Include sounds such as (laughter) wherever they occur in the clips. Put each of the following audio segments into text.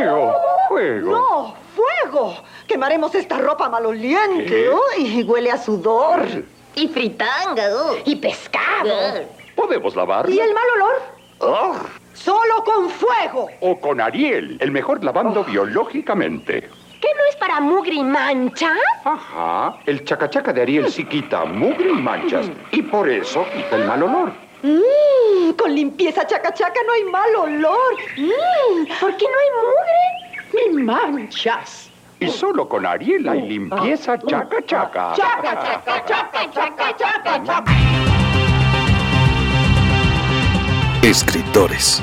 Fuego, fuego. No, fuego. Quemaremos esta ropa maloliente. Uy, huele a sudor. Y fritanga. uh. Y pescado. ¿Podemos lavarla? ¿Y el mal olor? Ah, Solo con fuego. O con Ariel, el mejor lavando biológicamente. ¿Qué no es para mugre y mancha? Ajá, el chacachaca de Ariel sí quita mugre y manchas. Y por eso quita el mal olor. Mmm, con limpieza chaca chaca no hay mal olor. Mmm, ¿Por qué no hay mugre? ni manchas. Y solo con Ariel hay limpieza chaca chaca. Chaca, chaca, chaca, chaca, chaca, chaca. Escritores,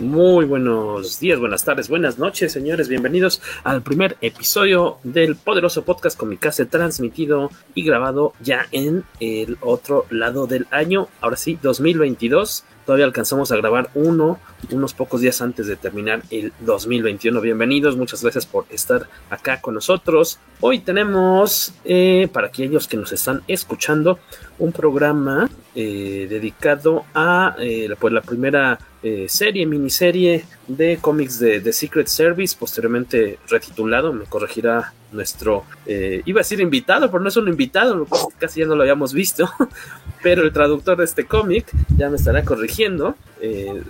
Muy buenos días, buenas tardes, buenas noches, señores. Bienvenidos al primer episodio del poderoso podcast Comicase transmitido y grabado ya en el otro lado del año. Ahora sí, 2022. Todavía alcanzamos a grabar uno unos pocos días antes de terminar el 2021. Bienvenidos, muchas gracias por estar acá con nosotros. Hoy tenemos, eh, para aquellos que nos están escuchando, un programa eh, dedicado a eh, pues la primera eh, serie, miniserie de cómics de, de Secret Service, posteriormente retitulado, me corregirá nuestro, eh, iba a decir invitado, pero no es un invitado, casi ya no lo habíamos visto, (laughs) pero el traductor de este cómic ya me estará corrigiendo. eh,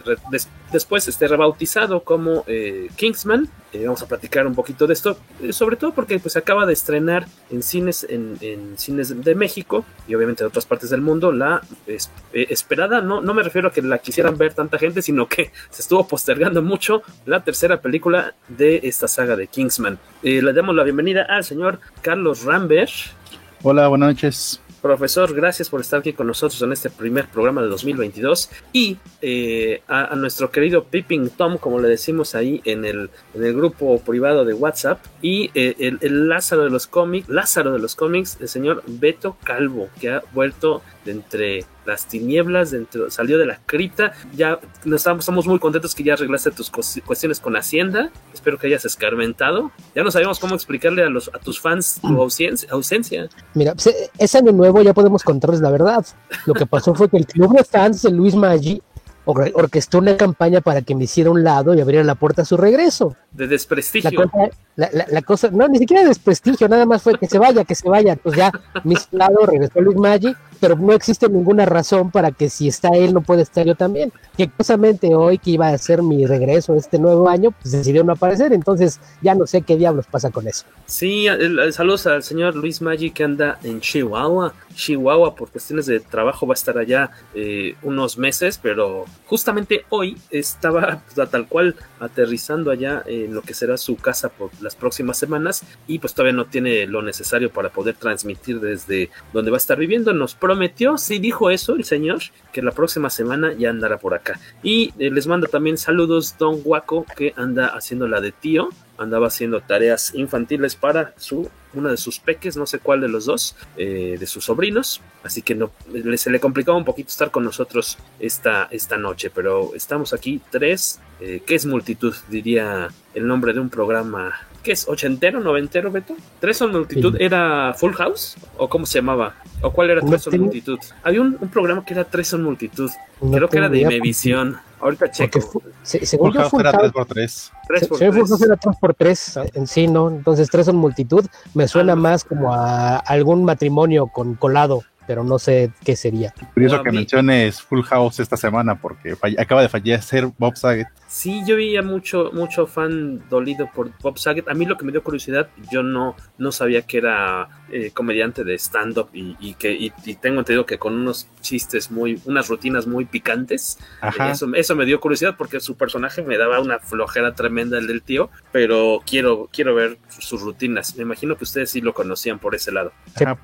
después este rebautizado como eh, Kingsman. Vamos a platicar un poquito de esto, sobre todo porque pues acaba de estrenar en cines en, cines de México y obviamente de otras partes del mundo la es- esperada, no, no me refiero a que la quisieran ver tanta gente, sino que (laughs) se estuvo postergando mucho la tercera película de esta saga de Kingsman. Le damos la bienvenida al señor Carlos Rambert. Hola, buenas noches. Profesor, gracias por estar aquí con nosotros en este primer programa de 2022 y eh, a, a nuestro querido Pipping Tom, como le decimos ahí en el, en el grupo privado de WhatsApp y eh, el, el Lázaro de los cómics, Lázaro de los cómics, el señor Beto Calvo, que ha vuelto de entre las tinieblas, de entre- salió de la cripta, ya nos estamos, estamos muy contentos que ya arreglaste tus cuestiones con Hacienda, espero que hayas escarmentado, ya no sabíamos cómo explicarle a, los, a tus fans tu ausencia. ausencia. Mira, pues, eh, es año nuevo, ya podemos contarles la verdad. Lo que pasó fue que el club de fans de Luis Maggi or- orquestó una campaña para que me hiciera un lado y abriera la puerta a su regreso. de La desprestigio. cosa, la, la- la cosa, no, ni siquiera desprestigio, nada más fue que se vaya, que se vaya. Pues ya, un lado, regresó Luis Maggi, pero no existe ninguna razón para que si está él, no puede estar yo también. Que curiosamente hoy que iba a ser mi regreso este nuevo año, pues decidió no aparecer, entonces ya no sé qué diablos pasa con eso. Sí, saludos al señor Luis Maggi que anda en Chihuahua. Chihuahua por cuestiones de trabajo va a estar allá eh, unos meses, pero justamente hoy estaba pues, tal cual aterrizando allá en lo que será su casa por las próximas semanas y pues todavía no tiene lo necesario para poder transmitir desde donde va a estar viviendo. Nos prometió, sí dijo eso el señor, que la próxima semana ya andará por acá. Y eh, les manda también saludos Don Guaco que anda haciendo la de tío andaba haciendo tareas infantiles para su uno de sus peques, no sé cuál de los dos, eh, de sus sobrinos, así que no se le complicaba un poquito estar con nosotros esta, esta noche, pero estamos aquí tres, eh, ¿qué es multitud? Diría el nombre de un programa, ¿qué es? ¿Ochentero, noventero, Beto? ¿Tres son multitud? Sí. ¿Era Full House? ¿O cómo se llamaba? ¿O cuál era No Tres son tengo- multitud? Había un, un programa que era Tres son multitud, No creo que era de Imevisión, ahorita checo. se- según Full era House- 3x3. Tres Se- por se ve tres. Full House era 3x3 en sí, ¿no? Entonces tres son multitud. Me suena Ah. más como a algún matrimonio con colado. pero no sé qué sería. Curioso que menciones Full House esta semana porque acaba de fallecer Bob Saget. Sí, yo veía mucho, mucho fan dolido por Bob Saget. A mí lo que me dio curiosidad, yo no, no sabía que era eh, comediante de stand-up y, que y, tengo entendido que con unos chistes muy, unas rutinas muy picantes. Eso, eso me dio curiosidad porque su personaje me daba una flojera tremenda el del tío, pero quiero, quiero ver sus rutinas. Me imagino que ustedes sí lo conocían por ese lado.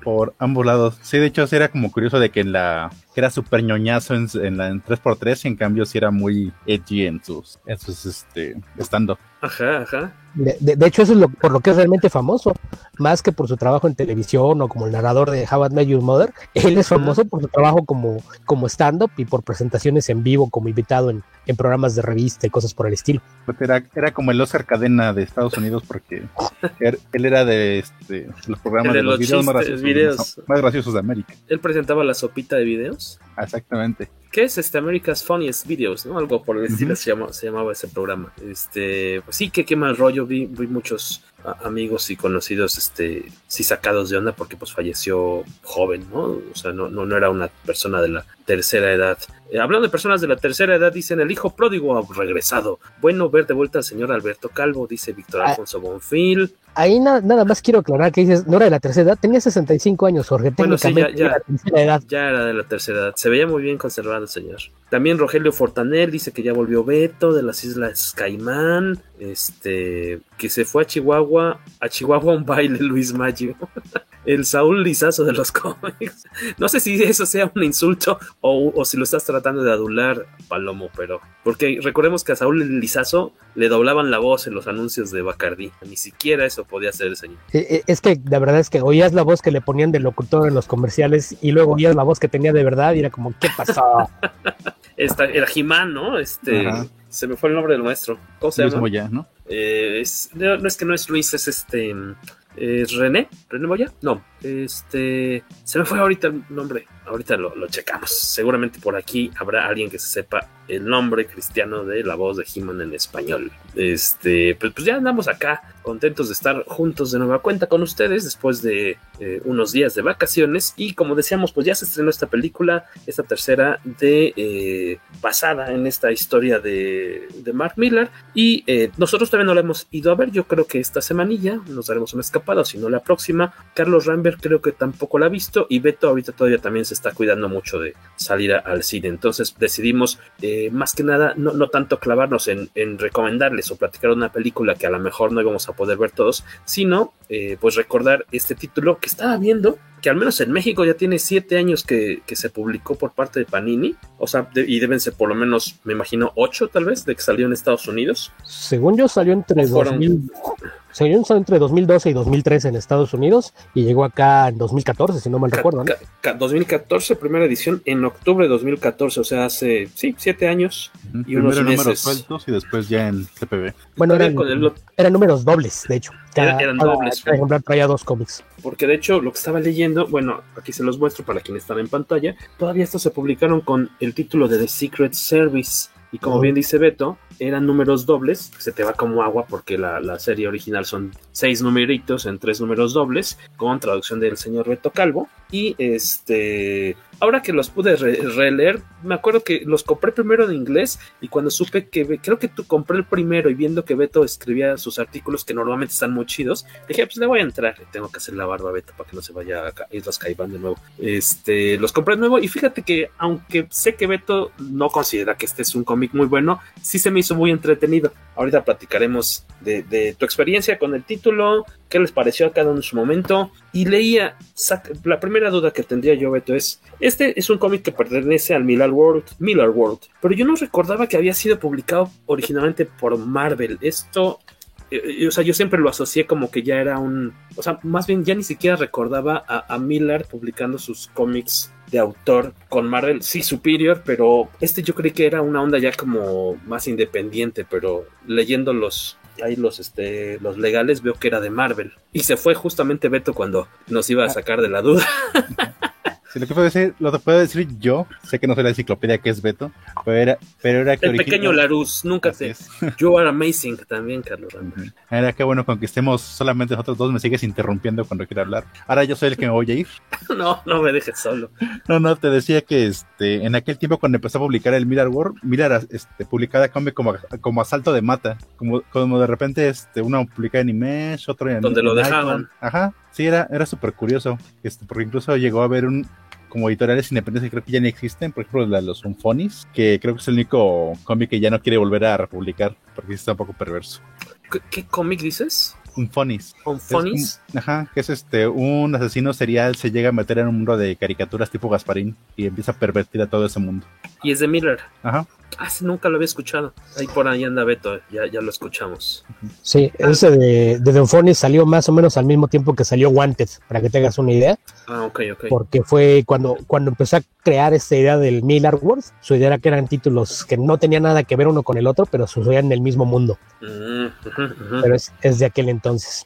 por ambos lados. Sí, de hecho, era como curioso de que en la que era súper ñoñazo en, en, la en 3x3 y en cambio sí era muy edgy en sus, en sus este, stand-up. Ajá, ajá. De, hecho, eso es lo, por lo que es realmente famoso, más que por su trabajo en televisión o como el narrador de How I Met Your Mother. Él es famoso por su trabajo como, como stand-up y por presentaciones en vivo como invitado en, en programas de revista y cosas por el estilo. Pues era, era como el Oscar Cadena de Estados Unidos porque er, él era de este, los programas de, los, videos, más graciosos, de América. Él presentaba la sopita de videos. Exactamente. ¿Qué es este America's Funniest Videos? ¿no? Algo por el estilo se, se, llamaba ese programa. Este, pues sí, que qué mal rollo. Vi, vi muchos amigos y conocidos, este, sí sacados de onda porque pues falleció joven, ¿no? O sea, no, no, no era una persona de la tercera edad. Eh, hablando de personas de la tercera edad, dicen el hijo pródigo ha regresado. Bueno ver de vuelta al señor Alberto Calvo, dice Víctor ah. Alfonso Bonfil. Ahí nada más quiero aclarar que dices, no era de la tercera edad, tenía 65 años, Jorge. Bueno, sí, ya, ya, edad. ya era de la tercera edad. Se veía muy bien conservado el señor. También Rogelio Fortaner dice que ya volvió Beto de las Islas Caimán. Este, que se fue a Chihuahua, a Chihuahua un baile (laughs) Luis Maggio. el Saúl Lizazo de los (laughs) cómics. No sé si eso sea un insulto o, si lo estás tratando de adular, Palomo, pero. Porque recordemos que a Saúl Lizazo le doblaban la voz en los anuncios de Bacardí. Ni siquiera eso podía ser el señor. Eh, eh, es que la verdad es que oías la voz que le ponían de locutor en los comerciales y luego oías la voz que tenía de verdad y era como, ¿qué pasó? (laughs) Esta, era Jimán, ¿no? Este. Se me fue el nombre del maestro. ¿Cómo se llama? Moya, ¿no? Eh, no, no, es que no es Luis, es este. ¿Es René? ¿René Moya? No, este. Se me fue ahorita el nombre. Ahorita lo, lo, checamos. Seguramente por aquí habrá alguien que se sepa el nombre cristiano de la voz de He-Man en español. Este, pues, pues, ya andamos acá, contentos de estar juntos de nueva cuenta con ustedes después de eh, unos días de vacaciones. Y como decíamos, pues ya se estrenó esta película, esta tercera de eh, basada en esta historia de, de Mark Miller. Y eh, nosotros todavía no la hemos ido a ver. Yo creo que esta semanilla nos daremos una escapada, si no la próxima. Carlos Rambert creo que tampoco la ha visto. Y Beto ahorita todavía también se está cuidando mucho de salir al cine. Entonces decidimos, eh, más que nada, no, no tanto clavarnos en, en, recomendarles o platicar una película que a lo mejor no íbamos a poder ver todos, sino eh, pues recordar este título que estaba viendo, que al menos en México ya tiene siete años que, que se publicó por parte de Panini, o sea, y deben ser por lo menos, me imagino, ocho tal vez, de que salió en Estados Unidos. Según yo, salió entre 2000 según entre 2012 y 2013 en Estados Unidos y llegó acá en 2014, si no mal recuerdo. ¿no? 2014, primera edición en octubre de 2014, o sea, hace, sí, siete años y unos meses. números sueltos y después ya en CPB. Bueno, eran, eran números dobles, de hecho. eran dobles. Cada ejemplar traía dos cómics. Porque de hecho, lo que estaba leyendo, bueno, aquí se los muestro para quienes están en pantalla, todavía estos se publicaron con el título de The Secret Service. Y como bien dice Beto, eran números dobles, se te va como agua porque la, la, serie original son seis numeritos en tres números dobles, con traducción del señor Beto Calvo. Y este, ahora que los pude releer, me acuerdo que los compré primero en inglés y cuando supe que, creo que tú compré el primero y viendo que Beto escribía sus artículos que normalmente están muy chidos, dije, pues le voy a entrar, tengo que hacer la barba a Beto para que no se vaya a ir los caibán de nuevo. Este, los compré de nuevo y fíjate que aunque sé que Beto no considera que este es un cómic muy bueno, sí se me hizo muy entretenido. Ahorita platicaremos de tu experiencia con el título, qué les pareció a cada uno en su momento. Y leía, la primera duda que tendría yo, Beto, es, este es un cómic que pertenece al Miller World, Miller World, pero yo no recordaba que había sido publicado originalmente por Marvel. Esto, eh, eh, o sea, yo siempre lo asocié como que ya era un, o sea, más bien ya ni siquiera recordaba a, a Miller publicando sus cómics de autor con Marvel, sí, Superior, pero este yo creí que era una onda ya como más independiente, pero leyendo los, ahí los, este, los legales, veo que era de Marvel. Y se fue justamente Beto cuando nos iba a sacar de la duda. (laughs) Sí, lo que puedo decir, lo que puedo decir yo, sé que no soy la enciclopedia que es Beto, pero era, pero era que El pequeño Larus, nunca te. You are amazing también, Carlos. Era que bueno, conquistemos solamente nosotros dos, me sigues interrumpiendo cuando quiero hablar. Ahora yo soy el que me voy a ir. (laughs) No, no me dejes solo. No, no, te decía que este, en aquel tiempo cuando empezó a publicar el Mirror World, Mirror este, publicaba cómic como, como asalto de mata, como, como de repente este, uno publicaba en Image, otro en Donde lo dejaban. Ajá, sí, era, era súper curioso, este, porque incluso llegó a haber un como editoriales independientes que creo que ya ni existen, por ejemplo la los Unfonis, que creo que es el único cómic que ya no quiere volver a republicar, porque está un poco perverso. ¿Qué, qué cómic dices? Unfonis. ¿Unfonis? Un- ajá, que es este, un asesino serial se llega a meter en un mundo de caricaturas tipo Gasparín y empieza a pervertir a todo ese mundo. Y es de Miller. Ajá. Ah, nunca lo había escuchado. Ahí por ahí anda Beto, ya, ya lo escuchamos. Sí, ese de, de Donfonis salió más o menos al mismo tiempo que salió Wanted, para que tengas una idea, Ah, ok, ok. porque fue cuando, cuando empezó a crear esta idea del Miller World, su idea era que eran títulos que no tenían nada que ver uno con el otro, pero sucedían en el mismo mundo, Mm, pero es, es de aquel entonces.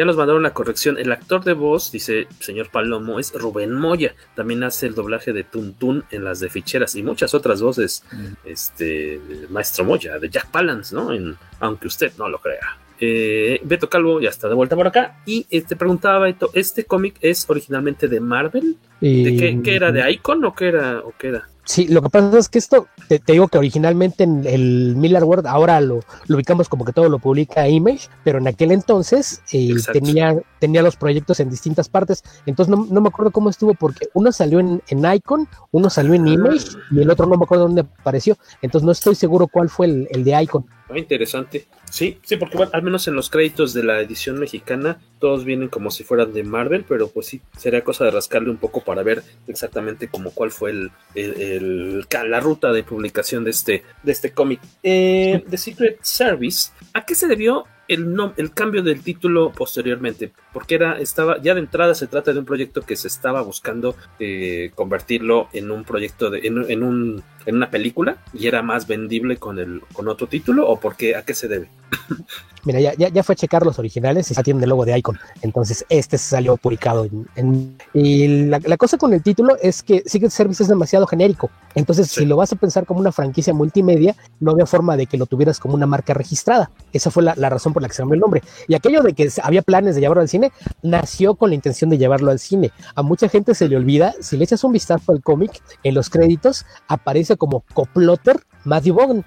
Ya nos mandaron la corrección. El actor de voz, dice señor Palomo, es Rubén Moya. También hace el doblaje de Tuntún en las de ficheras y muchas otras voces. Este el Maestro Moya, de Jack Palance, ¿no? En, aunque usted no lo crea. Eh, Beto Calvo ya está de vuelta por acá. Y eh, te preguntaba, Beto, ¿este cómic es originalmente de Marvel? Y- ¿De qué, qué era? ¿De Icon o qué era? ¿O qué era? Sí, lo que pasa es que esto, te, te digo que originalmente en el Miller World, ahora lo, lo ubicamos como que todo lo publica Image, pero en aquel entonces eh, tenía, tenía los proyectos en distintas partes, entonces no, no me acuerdo cómo estuvo, porque uno salió en, en Icon, uno salió en Image y el otro no me acuerdo dónde apareció, entonces no estoy seguro cuál fue el, el de Icon. Ah, interesante. Sí, sí, porque bueno, al menos en los créditos de la edición mexicana, todos vienen como si fueran de Marvel, pero pues sí, sería cosa de rascarle un poco para ver exactamente como cuál fue el, el- el- la ruta de publicación de este, de este cómic. Eh, The Secret Service, ¿a qué se debió el, cambio del título posteriormente? Porque era, estaba, ya de entrada se trata de un proyecto que se estaba buscando eh, convertirlo en un proyecto de, en, en un, en una película y era más vendible con el, con otro título, o por qué, a qué se debe? (laughs) Mira, ya, ya, ya fue a checar los originales y ya tienen el logo de Icon. Entonces, este salió publicado. En, en- y la, la cosa con el título es que Secret Service es demasiado genérico. Entonces, si lo vas a pensar como una franquicia multimedia, no había forma de que lo tuvieras como una marca registrada. Esa fue la, la razón por la que se cambió el nombre. Y aquello de que había planes de llevarlo al cine, nació con la intención de llevarlo al cine. A mucha gente se le olvida, si le echas un vistazo al cómic, en los créditos aparece como coplotter Matthew Vaughn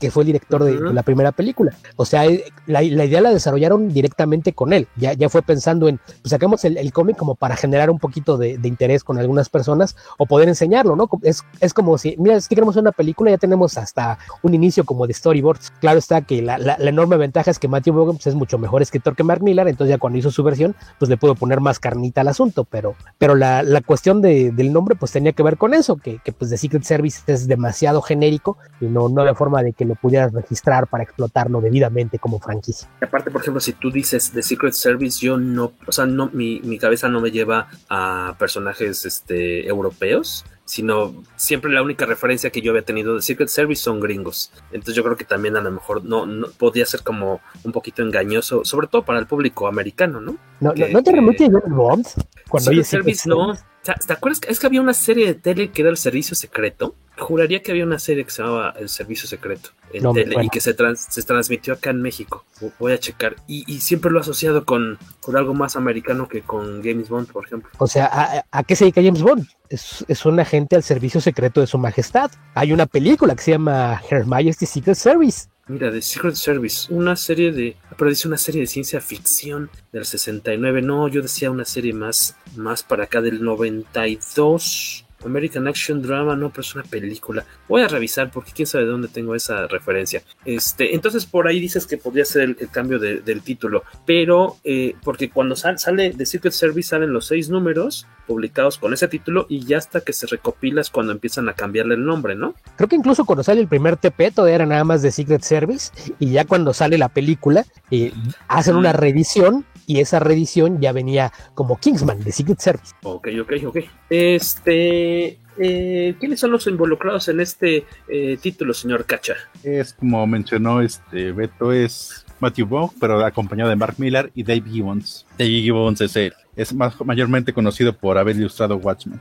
que fue el director de, de la primera película. O sea, eh, la, la idea la desarrollaron directamente con él. Ya, ya fue pensando en, pues sacamos el, el cómic como para generar un poquito de, de interés con algunas personas o poder enseñarlo, ¿no? Es, es como si, mira, es que queremos una película, ya tenemos hasta un inicio como de storyboards. Claro está que la, la, la enorme ventaja es que Matthew Vaughn pues, es mucho mejor escritor que Mark Millar, entonces ya cuando hizo su versión, pues le puedo poner más carnita al asunto, pero, pero la, la cuestión de, del nombre pues tenía que ver con eso, que, que pues The Secret Service es demasiado genérico y no, no había forma de que lo pudieras registrar para explotarlo debidamente como franquicia. Y aparte, por ejemplo, si tú dices The Secret Service, yo no, o sea, no, mi, mi cabeza no me lleva a personajes este, europeos, sino siempre la única referencia que yo había tenido de Secret Service son gringos. Entonces yo creo que también a lo mejor no, no podía ser como un poquito engañoso, sobre todo para el público americano, ¿no? ¿No, Que- no, ¿no te remite a James Bond? Cuando Secret Service no. ¿Te acuerdas? que- Es que había una serie de tele que era el servicio secreto. Juraría que había una serie que se llamaba El Servicio Secreto en No tele y que se, trans- se transmitió acá en México. Vo- Voy a checar. Y, y siempre lo he asociado con, con algo más americano que con James Bond, por ejemplo. O sea, ¿a, a qué se dedica James Bond? Es, es un agente al servicio secreto de su majestad. Hay una película que se llama Her Majesty's Secret Service. Mira, The Secret Service, una serie de. Pero dice una serie de ciencia ficción del 69. No, yo decía una serie más, más para acá del 92. American Action Drama, no, pero es una película. Voy a revisar porque quién sabe de dónde tengo esa referencia. Este, entonces por ahí dices que podría ser el, el cambio de- del título, pero eh, porque cuando sal- sale The Secret Service salen los seis números publicados con ese título y ya hasta que se recopila es cuando empiezan a cambiarle el nombre, ¿no? Creo que incluso cuando sale el primer TP todavía era nada más de Secret Service y ya cuando sale la película eh, hacen una reedición y esa reedición ya venía como Kingsman de Secret Service. Ok, ok, ok. Este. eh, ¿Quiénes son los involucrados en este eh, título, señor Cacha? Es como mencionó este Beto, es Matthew Vaughn, pero acompañado de Mark Millar y Dave Gibbons. Dave Gibbons es, el, es más, mayormente conocido por haber ilustrado Watchmen.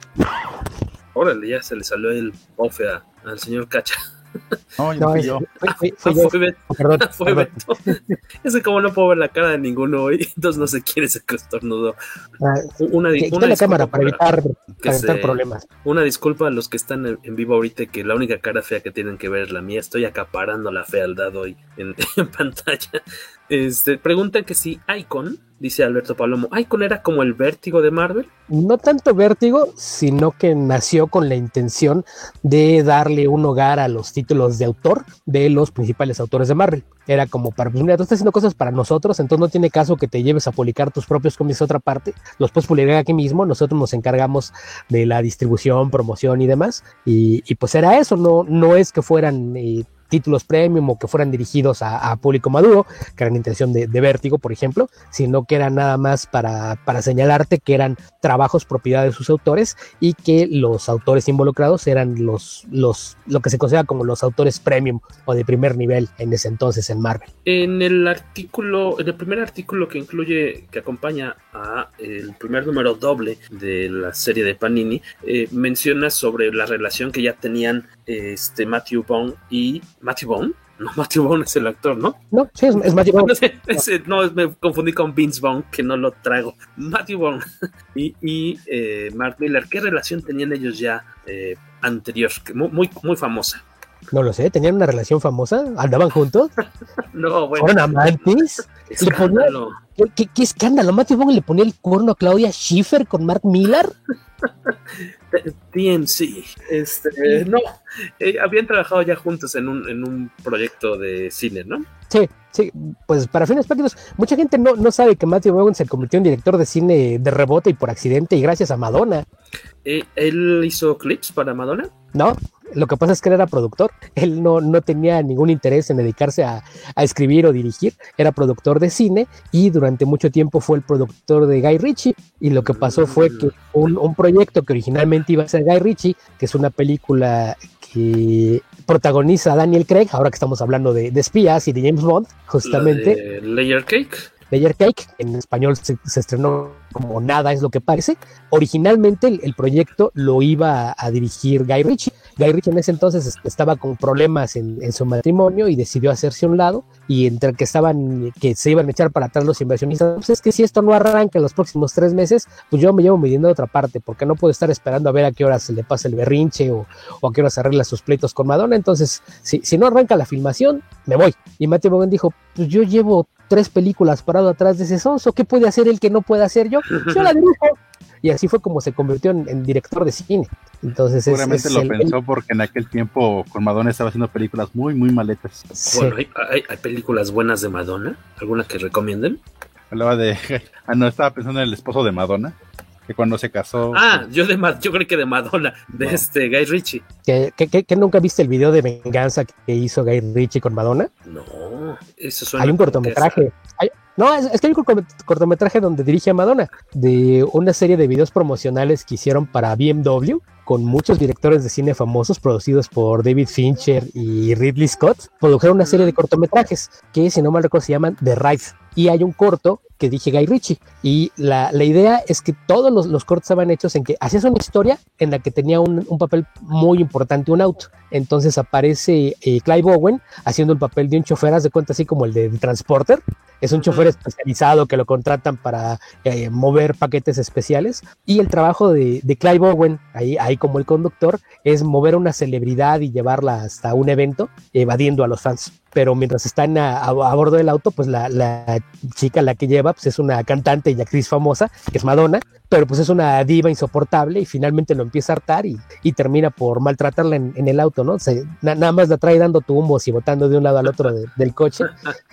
Órale, ya se le salió el bofe al señor Cacha. No, no fui yo. Fui- fui- (laughs) (laughs) Ah, fui yo. fue Beto. Perdón, Fue perdón. Beto. (laughs) Es que como no puedo ver la cara de ninguno hoy, entonces no sé quién es el que estornudó. Ah, Una, di- quita una la disculpa cámara para evitar, para evitar se- problemas. Una disculpa a los que están en, en vivo ahorita, que la única cara fea que tienen que ver es la mía. Estoy acaparando la fealdad hoy en, en pantalla. Este, preguntan que si Icon, dice Alberto Palomo, Icon era como el vértigo de Marvel. no tanto vértigo, sino que nació con la intención de darle un hogar a los títulos de autor de los principales autores de Marvel. Era como para, pues mira, tú estás haciendo cosas para nosotros, entonces no tiene caso que te lleves a publicar tus propios cómics a otra parte, los puedes publicar aquí mismo, nosotros nos encargamos de la distribución, promoción y demás. Y, pues era eso, no, no es que fueran... eh, títulos premium o que fueran dirigidos a, público maduro, que eran intención de, de Vértigo, por ejemplo, sino que eran nada más para, para señalarte que eran trabajos propiedad de sus autores y que los autores involucrados eran los, los, lo que se considera como los autores premium o de primer nivel en ese entonces en Marvel. En el artículo, en el primer artículo que incluye, que acompaña a el primer número doble de la serie de Panini, eh, menciona sobre la relación que ya tenían este Matthew Vaughn y Matthew Vaughn. (laughs) No, Matthew Vaughn es el actor, ¿no? No, sí, es, es Matthew (laughs) Vaughn. No, me confundí con Vince Vaughn, que no lo trago. Matthew Vaughn (laughs) y, y, eh, Mark Miller, ¿qué relación tenían ellos ya eh, anterior? Muy, muy, muy famosa. No lo sé, tenían una relación famosa, andaban juntos, (laughs) No, bueno. fueron amantes. Ponía-. ¿Qué, qué, qué escándalo? Matthew Vaughn le ponía el cuerno a Claudia Schiffer con Mark Millar. (laughs) TMC. Este, no, eh, habían trabajado ya juntos en un, en un proyecto de cine, ¿no? Sí, sí, pues para fines prácticos, mucha gente no, no sabe que Matthew Vaughn se convirtió en director de cine de rebote y por accidente y gracias a Madonna. Eh, ¿Él hizo clips para Madonna? No, lo que pasa es que él era productor. Él no, no tenía ningún interés en dedicarse a, a escribir o dirigir. Era productor de cine y durante mucho tiempo fue el productor de Guy Ritchie. Y lo que pasó fue que un, un proyecto que originalmente iba a ser Guy Ritchie, que es una película que protagoniza a Daniel Craig, ahora que estamos hablando de, de espías y de James Bond, justamente. La de Layer Cake. Layer Cake, en español se, estrenó como Nada es lo que parece. Originalmente el, proyecto lo iba a, dirigir Guy Ritchie. Guy Ritchie en ese entonces est- estaba con problemas en, su matrimonio y decidió hacerse a un lado. Y entre que estaban, que se iban a echar para atrás los inversionistas, pues es que si esto no arranca en los próximos tres meses, pues yo me llevo mi dinero a otra parte, porque no puedo estar esperando a ver a qué hora se le pasa el berrinche o, a qué hora se arregla sus pleitos con Madonna. Entonces, si, si no arranca la filmación, me voy. Y Matthew Vaughn dijo, pues yo llevo tres películas parado atrás de ese sonso, ¿qué puede hacer él que no pueda hacer yo? (laughs) Yo la dirijo. Y así fue como se convirtió en, en director de cine. Entonces es, Seguramente es lo el- pensó porque en aquel tiempo con Madonna estaba haciendo películas muy, muy maletas. Sí. Bueno, ¿hay, hay, hay películas buenas de Madonna? ¿Alguna que recomienden? Hablaba de. (laughs) Ah, no, estaba pensando en el esposo de Madonna, que cuando se casó. Ah, yo de yo creo que de Madonna, de No. este Guy Ritchie. ¿Que, que, que- que nunca viste el video de venganza que hizo Guy Ritchie con Madonna? No, eso suena Hay un cortometraje. Hay- no, es, es que hay un cortome- cortometraje donde dirige a Madonna, de una serie de videos promocionales que hicieron para BMW, con muchos directores de cine famosos producidos por David Fincher y Ridley Scott. Produjeron una serie de cortometrajes que, si no mal recuerdo, se llaman The Ride. Y hay un corto que dije Guy Ritchie. Y la, la idea es que todos los, los cortos estaban hechos en que hacías una historia en la que tenía un, un papel muy importante un auto. Entonces aparece eh, Clive Owen haciendo el papel de un chofer, haz de cuenta así como el de, Transporter. Es un chofer especializado que lo contratan para eh, mover paquetes especiales. Y el trabajo de, de Clive Owen, ahí, ahí como el conductor, es mover a una celebridad y llevarla hasta un evento, evadiendo a los fans. Pero mientras están a, a- bordo del auto, pues la, la chica la que lleva pues es una cantante y actriz famosa, que es Madonna, pero pues es una diva insoportable y finalmente lo empieza a hartar y, termina por maltratarla en, el auto, ¿no? Se- na- nada más la trae dando tumbos y botando de un lado al otro de- del coche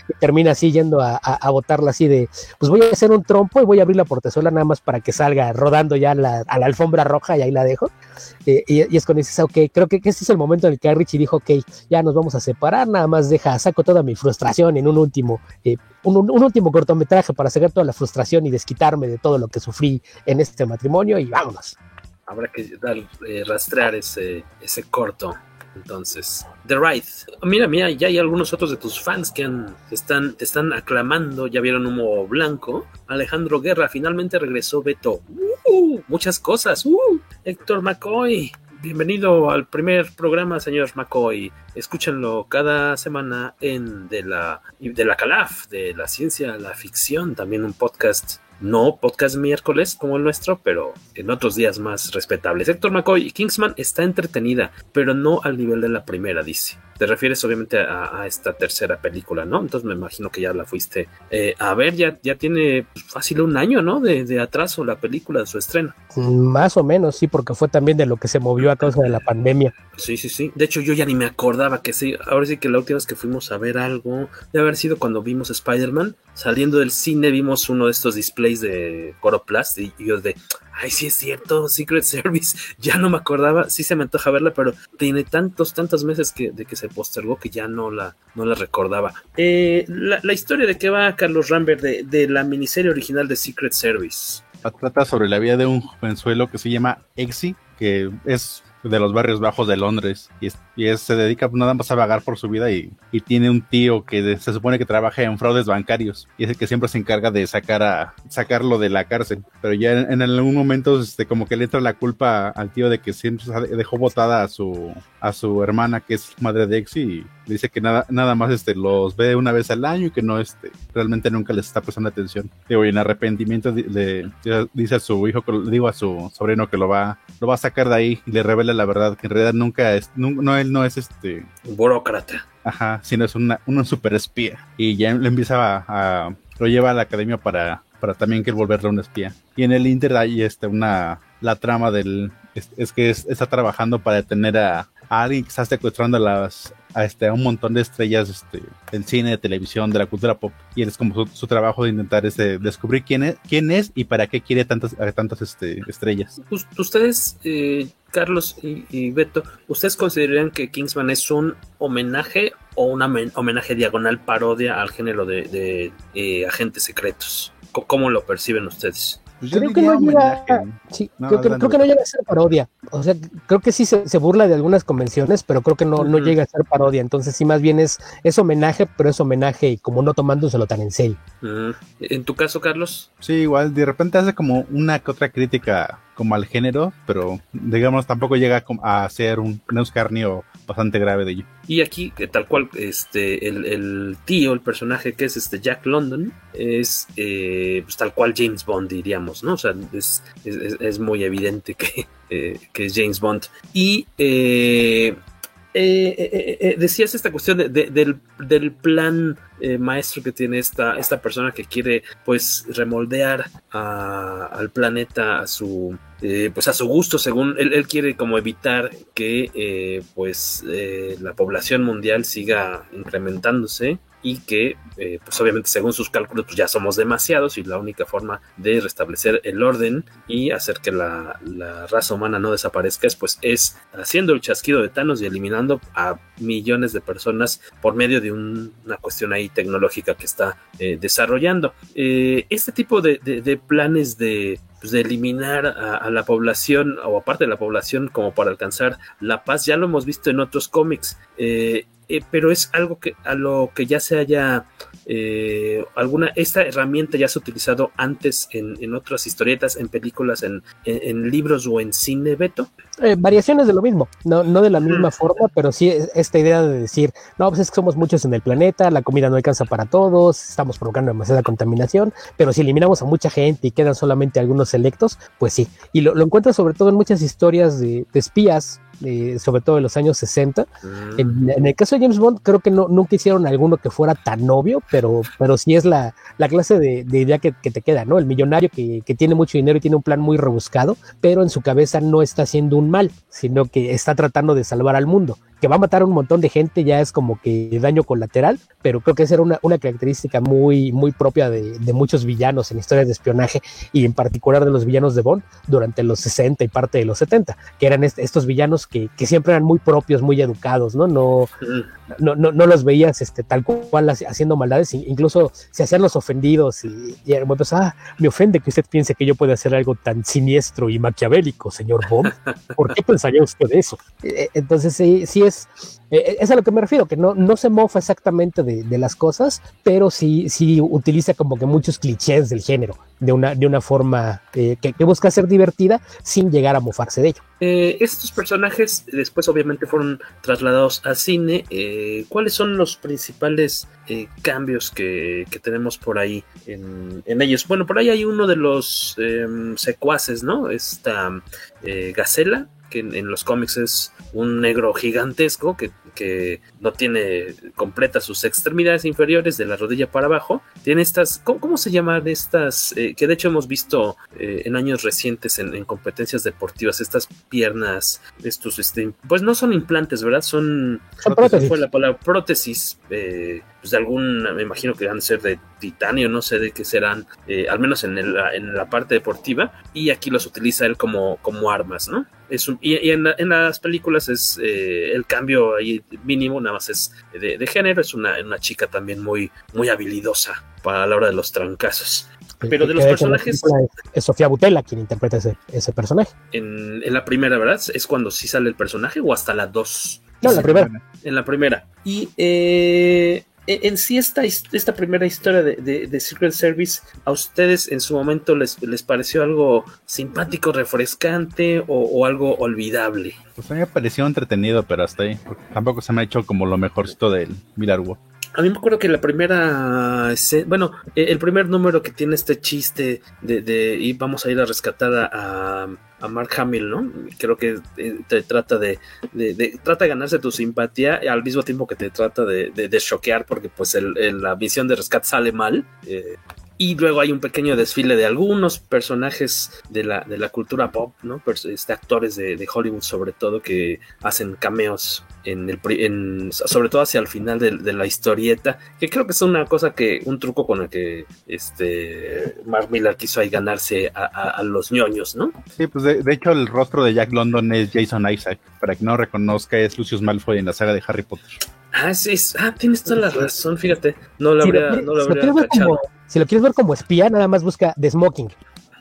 y termina así yendo a, botarla así de, pues voy a hacer un trompo y voy a abrir la portezuela nada más para que salga rodando ya a la alfombra roja y ahí la dejo. Eh, y, es cuando dices, ok, creo que, este es el momento en el que Richie dijo, ok, ya nos vamos a separar, nada más deja, saco toda mi frustración en un último, eh, un último cortometraje para sacar toda la frustración y desquitarme de todo lo que sufrí en este matrimonio y vámonos. Habrá que dar, eh, rastrear ese, ese corto. Entonces, The Ride. Mira, mira, ya hay algunos otros de tus fans que han, están, te están aclamando, ya vieron Humo Blanco. Alejandro Guerra, finalmente regresó Beto. Uh, muchas cosas. Uh, Héctor McCoy, Bienvenido al primer programa, señor McCoy. Escúchenlo cada semana en de la, de la Calaf, de la ciencia, la ficción, también un podcast no podcast miércoles como el nuestro, pero en otros días más respetables. Héctor McCoy, Kingsman está entretenida, pero no al nivel de la primera, dice. Te refieres obviamente a, esta tercera película, ¿no? Entonces me imagino que ya la fuiste eh, a ver, ya, ya tiene fácil un año, ¿no? De, de, atraso la película de su estreno. Más o menos, sí, porque fue también de lo que se movió a causa de la pandemia. Sí, sí, sí. De hecho, yo ya ni me acordaba que sí. Ahora sí que la última vez que fuimos a ver algo, debe haber sido cuando vimos Spider-Man. Saliendo del cine vimos uno de estos displays de Coroplast y yo de, ay, sí es cierto, Secret (laughs) Service, ya no me acordaba, sí se me antoja verla, pero tiene tantos, tantos meses que, de que se postergó que ya no la, no la recordaba. Eh, la, historia de qué va Carlos Rambert de, de la miniserie original de Secret Service. Trata sobre la vida de un jovenzuelo que se llama Exy, que es de los barrios bajos de Londres y, y es, se dedica nada más a vagar por su vida y, y tiene un tío que de, se supone que trabaja en fraudes bancarios y es el que siempre se encarga de sacar a sacarlo de la cárcel pero ya en, en algún momento este, como que le entra la culpa al tío de que siempre dejó botada a su a su hermana que es madre de Exy y dice que nada, nada más este, los ve una vez al año y que no este, realmente nunca les está prestando atención. Digo, y en arrepentimiento le, le, dice a su hijo, digo a su sobrino que lo va, lo va a sacar de ahí y le revela la verdad, que en realidad nunca es, no, no él no es este burócrata. Ajá, sino es una, una super espía. Y ya le empieza a, a lo lleva a la academia para, para también que volverle un espía. Y en el Inter hay este, una, la trama del, es, es que es, está trabajando para detener a, a alguien que está secuestrando a las a, este, a un montón de estrellas este, del cine, de televisión, de la cultura pop. Y es como su, su trabajo de intentar este, descubrir quién es, quién es y para qué quiere tantas, tantas este, estrellas. Ustedes, eh, Carlos y, y, Beto, ¿ustedes consideran que Kingsman es un homenaje o un homenaje diagonal parodia al género de, de eh, agentes secretos? ¿Cómo lo perciben ustedes? Pues creo que no llega, sí, no, creo, que, creo, que, no llega a ser parodia. O sea, creo que sí se, se burla de algunas convenciones, pero creo que no, uh -huh. no llega a ser parodia. Entonces, sí, más bien es, es homenaje, pero es homenaje y como no tomándoselo tan en serio. Uh -huh. ¿En tu caso, Carlos? Sí, igual, de repente hace como una que otra crítica como al género, pero digamos tampoco llega a ser un, un escarnio bastante grave de ello. Y aquí, tal cual, este, el, tío, el personaje que es este Jack London, es eh, pues, tal cual James Bond, diríamos, ¿no? O sea, es, es, es muy evidente que, eh, que, es James Bond. Y eh, eh, decías esta cuestión de, de, del, del, plan maestro que tiene esta, esta persona que quiere, pues, remoldear a, al planeta a su eh, pues a su gusto, según él, él quiere como evitar que eh, pues eh, la población mundial siga incrementándose y que eh, pues obviamente según sus cálculos pues ya somos demasiados y la única forma de restablecer el orden y hacer que la, la raza humana no desaparezca es pues es haciendo el chasquido de Thanos y eliminando a millones de personas por medio de un, una cuestión ahí tecnológica que está eh, desarrollando. Eh, este tipo de, de, planes de pues, de eliminar a, la población o aparte de la población como para alcanzar la paz. Ya lo hemos visto en otros cómics. Eh, pero es algo que a lo que ya se haya eh, alguna esta herramienta ya se ha utilizado antes en, en otras historietas, en películas, en, en, en, libros o en cine, Beto. Eh, variaciones de lo mismo, no, no de la misma mm. forma, pero sí esta idea de decir, no, pues es que somos muchos en el planeta, la comida no alcanza para todos, estamos provocando demasiada contaminación, pero si eliminamos a mucha gente y quedan solamente algunos selectos, pues sí. Y lo, lo encuentras sobre todo en muchas historias de, de espías, eh, sobre todo en los años 60. Mm. En, en, el caso de James Bond, creo que no, nunca hicieron alguno que fuera tan obvio, pero, pero sí es la, la clase de, de idea que, que, te queda, ¿no? El millonario que, que, tiene mucho dinero y tiene un plan muy rebuscado, pero en su cabeza no está haciendo un mal, sino que está tratando de salvar al mundo que va a matar a un montón de gente ya es como que daño colateral, pero creo que esa era una, una característica muy, muy propia de, de, muchos villanos en historias de espionaje y en particular de los villanos de Bond durante los 60 y parte de los 70, que eran est estos villanos que, que, siempre eran muy propios, muy educados, ¿no? No, no, no, no los veías este, tal cual haciendo maldades, incluso se hacían los ofendidos y, y pues, ah, me ofende que usted piense que yo pueda hacer algo tan siniestro y maquiavélico, señor Bond. ¿Por qué pensaría usted eso? (laughs) Entonces, sí, sí es, eh, es a lo que me refiero, que no, no se mofa exactamente de, de, las cosas, pero sí, sí utiliza como que muchos clichés del género, de una, de una forma eh, que, busca ser divertida sin llegar a mofarse de ello. Eh, estos personajes después obviamente fueron trasladados al cine. Eh, ¿Cuáles son los principales eh, cambios que, que, tenemos por ahí en, en, ellos? Bueno, por ahí hay uno de los em, secuaces, ¿no? Esta Gacela, que en, en, los cómics es un negro gigantesco que, que, no tiene completas sus extremidades inferiores de la rodilla para abajo. Tiene estas, ¿cómo, cómo se llaman estas? Eh, que de hecho hemos visto eh, en años recientes en, en, competencias deportivas, estas piernas, estos, este, pues no son implantes, ¿verdad? Son, son prótesis. fue la palabra prótesis. Eh, pues de algún, me imagino que van a ser de titanio, no sé de qué serán, eh, al menos en, el, en, la parte deportiva, y aquí los utiliza él como, como armas, ¿no? Es un, y, y en, la, en, las películas es eh, el cambio ahí mínimo, nada más es de, de género, es una, una, chica también muy, muy habilidosa para la hora de los trancazos. Pero de los personajes. Es Sofía Butela quien interpreta ese, ese personaje. En, en, la primera, ¿verdad? ¿Es cuando sí sale el personaje o hasta la dos? No, en la primera. En la primera. Y eh, en sí esta, esta primera historia de, de, de, Secret Service, ¿a ustedes en su momento les, les pareció algo simpático, refrescante o, algo olvidable? Pues a mí me pareció entretenido, pero hasta ahí. Tampoco se me ha hecho como lo mejorcito del Miller War. A mí me acuerdo que la primera, bueno, el primer número que tiene este chiste de, de y vamos a ir a rescatar a, a Mark Hamill, ¿no? Creo que te trata de, trata de ganarse tu simpatía al mismo tiempo que te trata de, choquear porque pues el, la misión de rescate sale mal. Eh, y luego hay un pequeño desfile de algunos personajes de la, de la cultura pop, ¿no? Este, actores de, de, Hollywood sobre todo que hacen cameos en el en, sobre todo hacia el final de, de, la historieta, que creo que es una cosa que, un truco con el que este Mark Miller quiso ahí ganarse a, a, a los ñoños, ¿no? Sí, pues de, de, hecho el rostro de Jack London es Jason Isaac, para que no reconozca es Lucius Malfoy en la saga de Harry Potter. Ah, sí, ah, tienes toda la razón, fíjate, no lo habría, no lo habría cachado. Como, si lo quieres ver como espía, nada más busca The Smoking,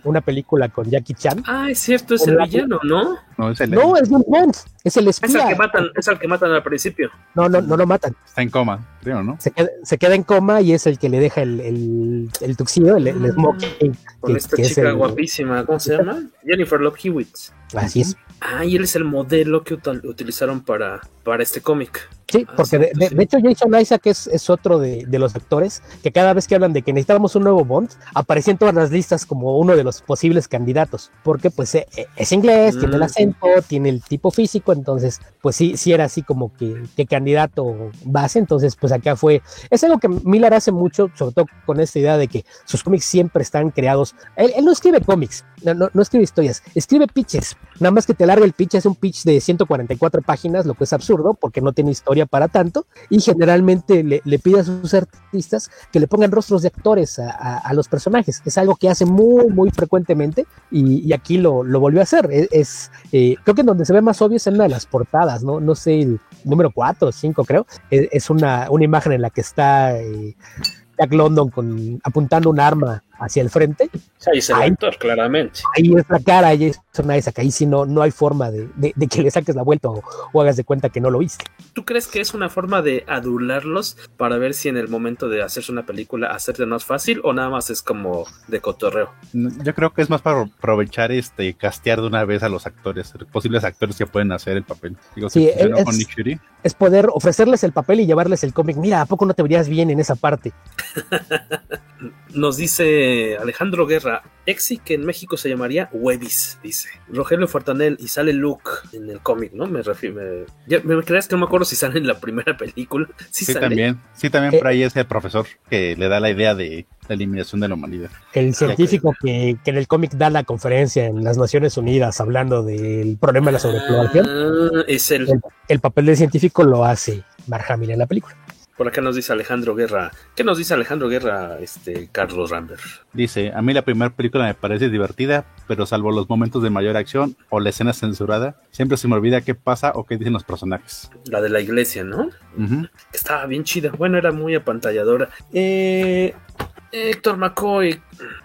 una película con Jackie Chan. Ah, es cierto, es el villano, ¿no? No, es el, no, es James Bond, es el espía. Es el que matan, es el que matan al principio. No, no, no lo matan. Está en coma, creo, ¿no? Se queda, se queda en coma y es el que le deja el, el, el tuxillo, el, el smoking. Con que, esta que chica el, guapísima, ¿cómo se llama? Jennifer Love Hewitt. Así es. Ah, y él es el modelo que util utilizaron para, para este cómic. Sí, porque de, de, de, hecho Jason Isaac es, es otro de, de, los actores que cada vez que hablan de que necesitábamos un nuevo Bond, aparece en todas las listas como uno de los posibles candidatos, porque pues eh, es inglés, mm. tiene el acento, tiene el tipo físico, entonces pues sí, sí era así como que, que candidato base, entonces pues acá fue, es algo que Miller hace mucho, sobre todo con esta idea de que sus cómics siempre están creados, él, él no escribe cómics, no, no, no, escribe historias, escribe pitches, nada más que te larga el pitch, es un pitch de 144 páginas, lo que es absurdo porque no tiene historia para tanto, y generalmente le, le pide a sus artistas que le pongan rostros de actores a, a, a los personajes, es algo que hace muy, muy frecuentemente, y, y aquí lo, lo, volvió a hacer, es, es eh, creo que donde se ve más obvio es en una de las portadas, no, no sé, el número 4 o 5 creo, es, es, una, una imagen en la que está... Eh, Jack London con, apuntando un arma hacia el frente. Ahí es el ahí, actor, claramente. Ahí es la cara, ahí es una esa, ahí sí no, no hay forma de, de, de, que le saques la vuelta o, o, hagas de cuenta que no lo viste. ¿Tú crees que es una forma de adularlos para ver si en el momento de hacerse una película hacerse más fácil o nada más es como de cotorreo? Yo creo que es más para aprovechar este castear de una vez a los actores, posibles actores que pueden hacer el papel. Digo, sí, es, con Nick Fury. es poder ofrecerles el papel y llevarles el cómic. Mira, ¿a poco no te verías bien en esa parte? (laughs) Nos dice Alejandro Guerra, Exi que en México se llamaría Webis, dice. Rogelio Fortanel y sale Luke en el cómic, ¿no? Me refiero. Me, ya, ¿Me crees que no me acuerdo si sale en la primera película? (laughs) Sí, sí también. Sí, también eh, por ahí es el profesor que le da la idea de la eliminación de la humanidad. El científico que, que en el cómic da la conferencia en las Naciones Unidas hablando del problema de la sobrepoblación. Ah, es el... el... el. papel del científico lo hace Mark Hamill en la película. Por acá nos dice Alejandro Guerra. ¿Qué nos dice Alejandro Guerra, este Carlos Rambert? Dice, a mí la primera película me parece divertida, pero salvo los momentos de mayor acción o la escena censurada, siempre se me olvida qué pasa o qué dicen los personajes. La de la iglesia, ¿no? Uh -huh. Estaba bien chida. Bueno, era muy apantalladora. Eh, Héctor McCoy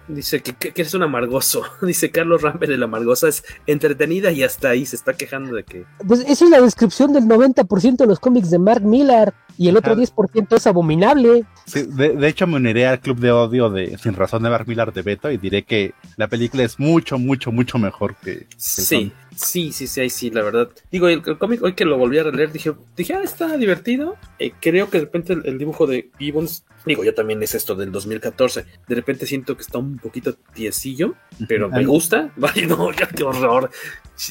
dice que, que, que es un amargoso. (laughs) Dice Carlos Rambert, el amargosa es entretenida y hasta ahí se está quejando de que. Pues esa es la descripción del 90% de los cómics de Mark Millar y el otro 10% es abominable. Sí, de, de, hecho, me uniré al club de odio de Sin Razón de Mark Millar de Beto y diré que la película es mucho, mucho, mucho mejor que. que sí, sí, sí, sí, sí, la verdad. Digo, el, el cómic, hoy que lo volví a releer, dije, dije, ah, está divertido. Eh, creo que de repente el, el dibujo de Gibbons, digo, ya también es esto del 2014. De repente siento que está un poquito tiesillo, pero me gusta. (laughs) Ay, no, ya qué horror.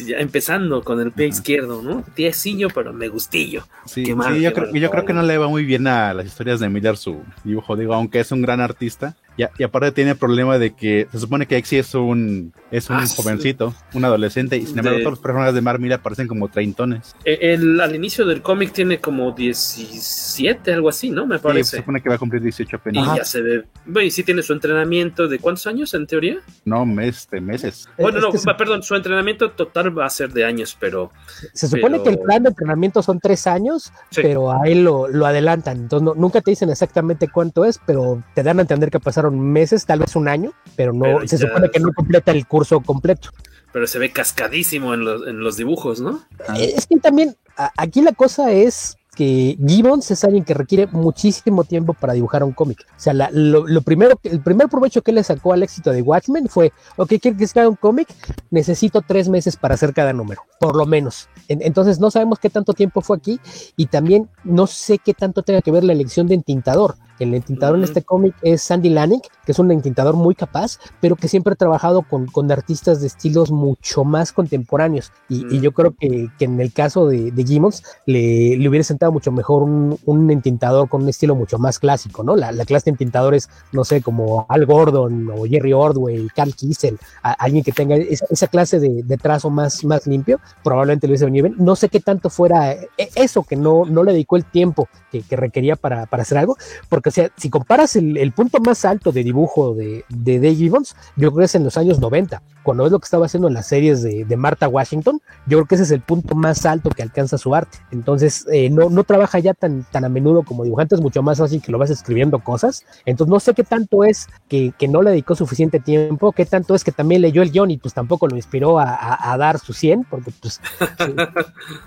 Ya empezando con el pie Ajá. izquierdo, ¿no? Tiesillo, pero me gustillo. Sí, qué mal, sí yo, creo, yo creo que no le va muy bien a las historias de Miller su dibujo, digo, aunque es un gran artista. Y, y aparte tiene el problema de que se supone que Exy es un, es un Ah, jovencito, un adolescente, y sin embargo De- todos los personajes de Mark Miller parecen como treintones. Eh, el- al inicio del cómic tiene como 17, algo así, ¿no? Me Sí, parece. se supone que va a cumplir 18 y apenas. ya se ve. Bueno, y sí tiene su entrenamiento de cuántos años en teoría. No, mes, de meses. Bueno, es no, se- perdón, su entrenamiento total va a ser de años, pero Se supone Pero- que el plan de entrenamiento son tres años, Sí. pero a él lo, lo adelantan. Entonces no- nunca te dicen exactamente cuánto es, pero te dan a entender que pasaron meses, tal vez un año, pero no Pero se ya- supone que no completa el curso completo. pero se ve cascadísimo en los, en los dibujos, ¿no? Eh, Es que también a- aquí la cosa es que Gibbons es alguien que requiere muchísimo tiempo para dibujar un cómic. O sea, la- lo, lo primero, que- el primer provecho que le sacó al éxito de Watchmen fue, ok, quiero que se haga un cómic, necesito tres meses para hacer cada número, por lo menos. En- entonces no sabemos qué tanto tiempo fue aquí y también no sé qué tanto tenga que ver la elección de entintador. El entintador en Ujú. este cómic es Sandy Lanning, que es un entintador muy capaz, pero que siempre ha trabajado con, con artistas de estilos mucho más contemporáneos. Y, y Mm. yo creo que, que en el caso de, de Gibbons le, le hubiera sentado mucho mejor un, un entintador con un estilo mucho más clásico, ¿no? La, la clase de entintadores, no sé, como Al Gordon o Jerry Ordway, Carl Kiesel, a- alguien que tenga esa, esa clase de, de trazo más, más limpio, probablemente le hubiese venido bien. No sé qué tanto fuera eh, eso, que no, no le dedicó el tiempo que, que requería para, para hacer algo, porque o sea, si comparas el, el punto más alto de dibujo de, de Dave Gibbons, yo creo que es en los años 90, cuando es lo que estaba haciendo en las series de, de Martha Washington, yo creo que ese es el punto más alto que alcanza su arte. Entonces, eh, no, no trabaja ya tan, tan a menudo como dibujante, es mucho más fácil que lo vas escribiendo cosas. Entonces, no sé qué tanto es que, que no le dedicó suficiente tiempo, qué tanto es que también leyó el guion y pues tampoco lo inspiró a, a- a dar su 100, porque pues (laughs) si,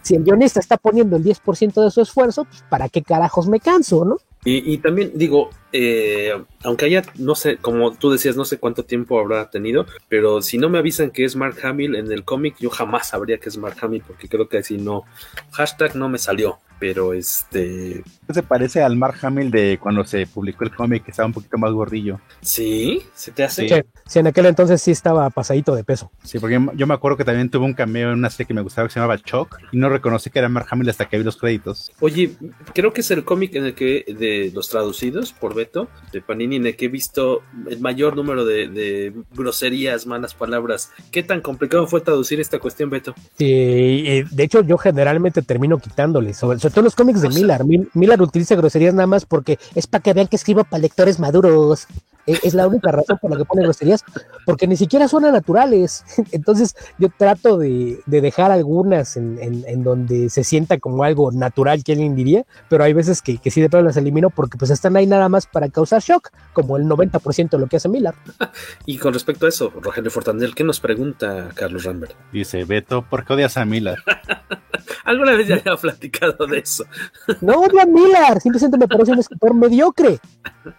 si el guionista está poniendo el 10% de su esfuerzo, pues para qué carajos me canso, ¿no? Y, y también digo, eh, aunque haya, no sé, como tú decías, no sé cuánto tiempo habrá tenido, pero si no me avisan que es Mark Hamill en el cómic, yo jamás sabría que es Mark Hamill, porque creo que si no, hashtag no me salió, pero este, Se parece al Mark Hamill de cuando se publicó el cómic, que estaba un poquito más gordillo. sí, se te hace. Sí, sí, en aquel entonces sí estaba pasadito de peso. Sí, porque yo me acuerdo que también tuvo un cameo en una serie que me gustaba que se llamaba Choc, y no reconocí que era Mark Hamill hasta que vi los créditos. Oye, creo que es el cómic en el que, de los traducidos por Beto, de Panini, en el que he visto el mayor número de, de groserías, malas palabras. ¿Qué tan complicado fue traducir esta cuestión, Beto? Sí, y de hecho yo generalmente termino quitándole, sobre, sobre todo los cómics de Miller. Mil- Miller utiliza groserías nada más porque es para que vean que escribo para lectores maduros. E- Es la única razón por la que pone groserías, porque ni siquiera suenan naturales. (laughs) Entonces yo trato de, de dejar algunas en, en- en donde se sienta como algo natural que alguien diría, pero hay veces que, que sí de plano las elimino porque pues están ahí nada más para causar shock, como el 90% de lo que hace Miller. (laughs) Y con respecto a eso, Rogelio Fortanel, ¿qué nos pregunta Carlos Rambert? Dice, Beto, ¿por qué odias a Miller? (laughs) (laughs) Alguna vez ya había platicado de eso. (laughs) No odio Miller, simplemente me parece un escritor mediocre.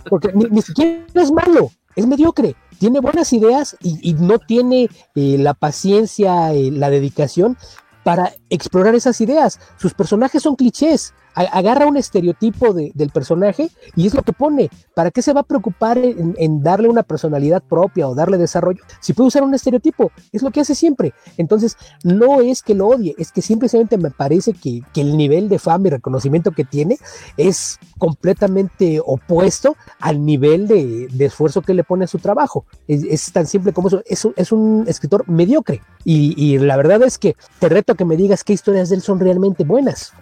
Porque ni, siquiera es malo, es mediocre. Tiene buenas ideas y, y no tiene eh, la paciencia, eh, la dedicación para explorar esas ideas. Sus personajes son clichés. Agarra un estereotipo de- del personaje y es lo que pone. ¿Para qué se va a preocupar en, darle una personalidad propia o darle desarrollo? Si puede usar un estereotipo, es lo que hace siempre. Entonces, no es que lo odie, es que simplemente me parece que, que el nivel de fama y reconocimiento que tiene es completamente opuesto al nivel de, esfuerzo que le pone a su trabajo. Es, tan simple como eso. Es, un- es un escritor mediocre. Y, y la verdad es que te reto a que me digas qué historias de él son realmente buenas.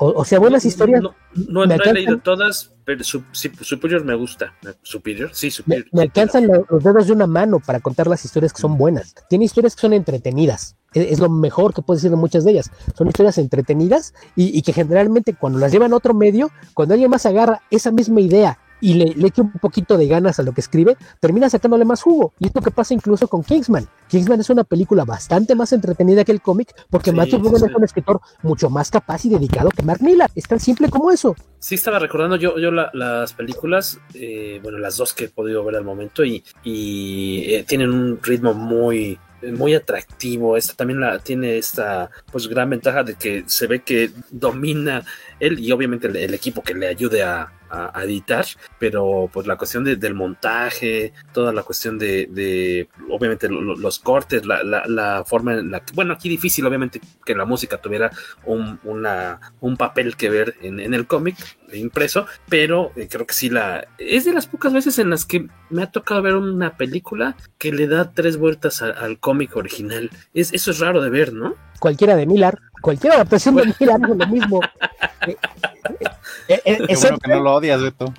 O, o sea, buenas No, historias. No, no- he leído todas, pero su, Superior me gusta. Superior, sí, Superior. me alcanzan lo- los dedos de una mano para contar las historias que son buenas. Tiene historias que son entretenidas. Es, es lo mejor que puedo decir de muchas de ellas. Son historias entretenidas y, y que generalmente cuando las llevan a otro medio, cuando alguien más agarra esa misma idea y le, le eche un poquito de ganas a lo que escribe, termina sacándole más jugo. Y esto que pasa incluso con Kingsman. Kingsman es una película bastante más entretenida que el cómic, porque Sí, Matthew sí. es un escritor mucho más capaz y dedicado que Mark Millar. Es tan simple como eso. Sí, estaba recordando yo, yo la- las películas, eh, bueno, las dos que he podido ver al momento y, y, eh, tienen un ritmo muy muy atractivo. Esta también la tiene esta pues gran ventaja de que se ve que domina él y obviamente el, el equipo que le ayude a, a- a editar, pero pues la cuestión de- del montaje, toda la cuestión de, de, obviamente lo- lo- los cortes, la, la- la forma en la que, bueno, aquí difícil obviamente que la música tuviera un, una, un papel que ver en, en el cómic impreso, pero eh, creo que sí la... Es de las pocas veces en las que me ha tocado ver una película que le da tres vueltas a- al cómic original. Es, eso es raro de ver, ¿no? Cualquiera de Millar, cualquier adaptación de Millar hace lo mismo. (laughs) Eh, eh, Qué bueno que no lo odias, Beto.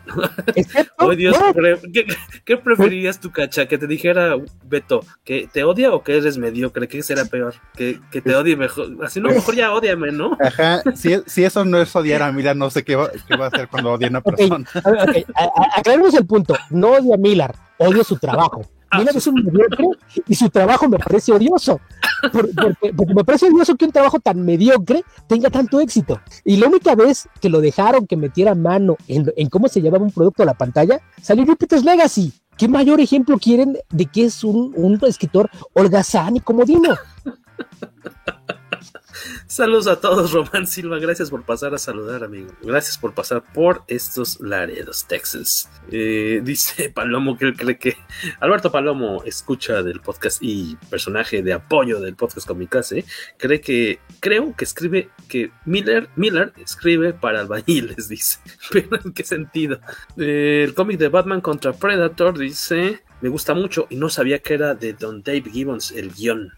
excepto- Oh, Dios, ¿qué, qué preferirías tú, Cacha? ¿Que te dijera Beto que te odia o que eres mediocre? ¿Qué será peor? Que, que te odie mejor. Así no, mejor ya odiame, ¿no? Ajá, si, si eso no es odiar a Mila, no sé qué va, qué va a hacer cuando odie a una persona. a ver, ok, a- a- aclaremos el punto. No odio a Millar, odio su trabajo. Millar es un mediocre y su trabajo me parece odioso. Por- porque, me parece odioso que un trabajo tan mediocre tenga tanto éxito. Y la única vez que lo dejaron que metiera mano en, en cómo se llevaba un producto a la pantalla, salió Jupiter's Legacy. ¿Qué mayor ejemplo quieren de que es un, un escritor holgazán y comodino? Saludos a todos, (laughs) Román Silva. Gracias por pasar a saludar, amigo. Gracias por pasar por estos Laredos, Texas. Eh, (laughs) dice Palomo que cree que Alberto Palomo, escucha del podcast y personaje de apoyo del podcast Comicase, cree que, creo que escribe que Miller, Miller escribe para albañiles, (laughs) dice. Pero ¿en qué sentido? Eh, el cómic de Batman contra Predator dice. Me gusta mucho y no sabía que era de Don Dave Gibbons el guion.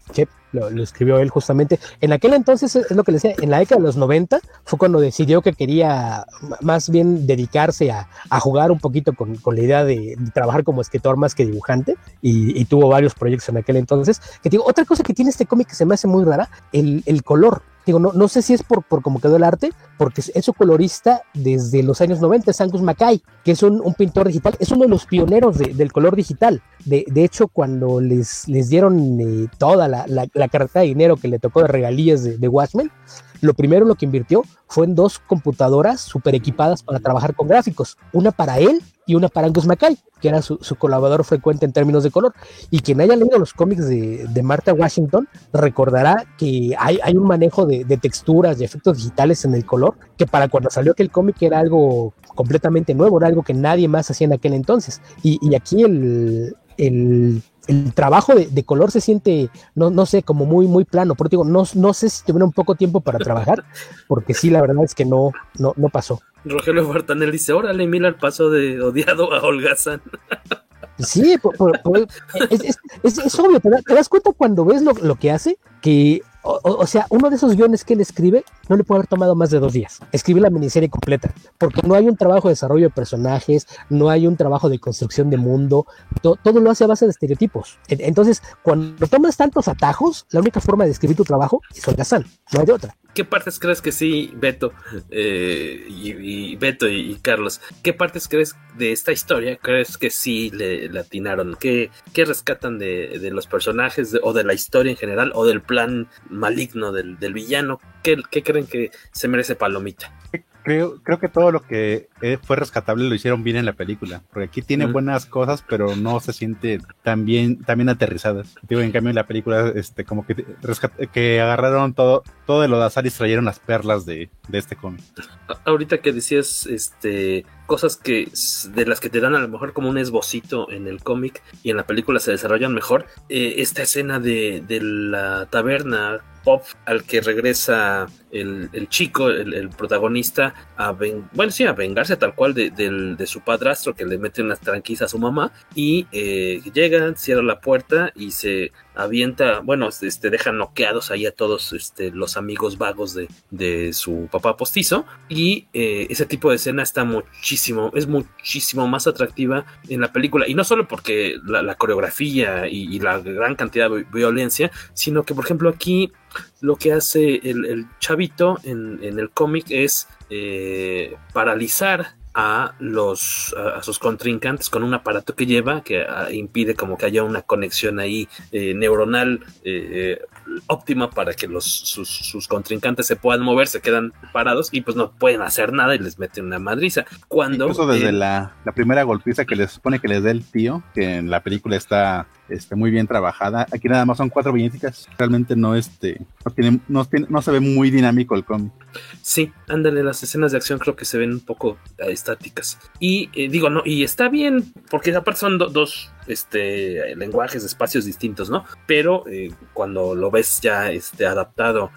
Lo, escribió él justamente. En aquel entonces, es lo que le decía, en la década de los 90 fue cuando decidió que quería más bien dedicarse a, a jugar un poquito con, con la idea de, trabajar como escritor más que dibujante y, tuvo varios proyectos en aquel entonces. Que digo, otra cosa que tiene este cómic que se me hace muy rara, el, el color. Digo, no, no sé si es por, por cómo quedó el arte, porque es, su colorista desde los años 90, es Angus Mackay, que es un, un pintor digital, es uno de los pioneros de- del color digital. De, de hecho, cuando les, les dieron eh, toda la, la, carta de dinero que le tocó de regalías de, de Watchmen, lo primero lo que invirtió fue en dos computadoras super equipadas para trabajar con gráficos, una para él y una para Angus Mackay, que era su, su colaborador frecuente en términos de color. Y quien haya leído los cómics de, de Martha Washington recordará que hay, hay un manejo de, de texturas y efectos digitales en el color, que para cuando salió aquel cómic era algo completamente nuevo, era algo que nadie más hacía en aquel entonces. Y aquí el, el, el trabajo de, de color se siente, no, no sé, como muy, muy plano. Por digo, no, no sé si tuvieron poco tiempo para trabajar, (laughs) porque sí, la verdad es que no, no, no pasó. Rogelio Bartanel dice, órale, Miller pasó de odiado a holgazán. (laughs) Sí, por- por- por- es, es- es- es obvio, te das cuenta cuando ves lo, lo que hace, que, o, sea, uno de esos guiones que él escribe no le puede haber tomado más de dos días. Escribir la miniserie completa, porque no hay un trabajo de desarrollo de personajes, no hay un trabajo de construcción de mundo, to- todo lo hace a base de estereotipos. En- Entonces, cuando tomas tantos atajos, la única forma de escribir tu trabajo es holgazán, no hay de otra. ¿Qué partes crees que sí, Beto, eh, y, Beto y, Carlos, qué partes crees de esta historia crees que sí le, le atinaron? ¿Qué, qué rescatan de, de los personajes o de la historia en general o del plan maligno del, del villano? ¿Qué, qué creen que se merece Palomita? Creo, creo que todo lo que eh, fue rescatable lo hicieron bien en la película. Porque aquí tiene buenas cosas, pero no se siente tan bien, tan bien aterrizadas. Digo, en cambio en la película, este, como que que agarraron todo, todo de lo de azar y trajeron las perlas de, de este cómic. Ahorita que decías este cosas que de las que te dan a lo mejor como un esbocito en el cómic y en la película se desarrollan mejor, eh, esta escena de, de la taberna pop al que regresa el, el chico, el, el protagonista, a ven- bueno, sí, a vengarse tal cual de, de su padrastro que le mete unas tranquillas a su mamá y eh, llega, cierra la puerta y se avienta, bueno, este, deja noqueados ahí a todos este, los amigos vagos de, de su papá postizo. Y eh, ese tipo de escena está muchísimo, es muchísimo más atractiva en la película. Y no solo porque la, coreografía y, la gran cantidad de violencia, sino que por ejemplo aquí lo que hace el, chavito en, en el cómic es eh, paralizar a los a, sus contrincantes con un aparato que lleva que a, impide como que haya una conexión ahí eh, neuronal eh, óptima para que los sus, sus, contrincantes se puedan mover, se quedan parados y pues no pueden hacer nada y les meten una madriza. Cuando Incluso desde la, la, primera golpiza que les supone que les dé el tío, que en la película está este, muy bien trabajada. Aquí nada más son cuatro viñetas. Realmente no, este, no, tiene, no, se ve muy dinámico el cómic. Sí, ándale, las escenas de acción creo que se ven un poco estáticas. Y eh, digo, no, y está bien, porque aparte son dos este, lenguajes, espacios distintos, ¿no? Pero eh, cuando lo ves ya este, adaptado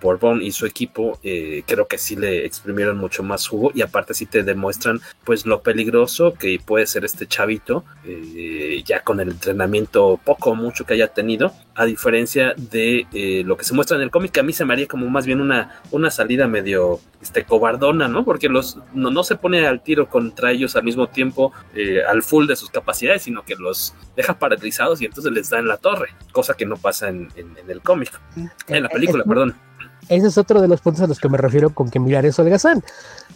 por Bond y su equipo, creo que sí le exprimieron mucho más jugo y aparte sí te demuestran pues lo peligroso que puede ser este chavito ya con el entrenamiento poco o mucho que haya tenido, a diferencia de lo que se muestra en el cómic, a mí se me haría como más bien una, una salida medio este, cobardona, ¿no? Porque los, no, no se pone al tiro contra ellos al mismo tiempo eh, al full de sus capacidades, sino que los deja paralizados y entonces les da en la torre, cosa que no pasa en, el cómic, en la película, perdón. Ese es otro de los puntos a los que me refiero con que mirar eso de Gazán.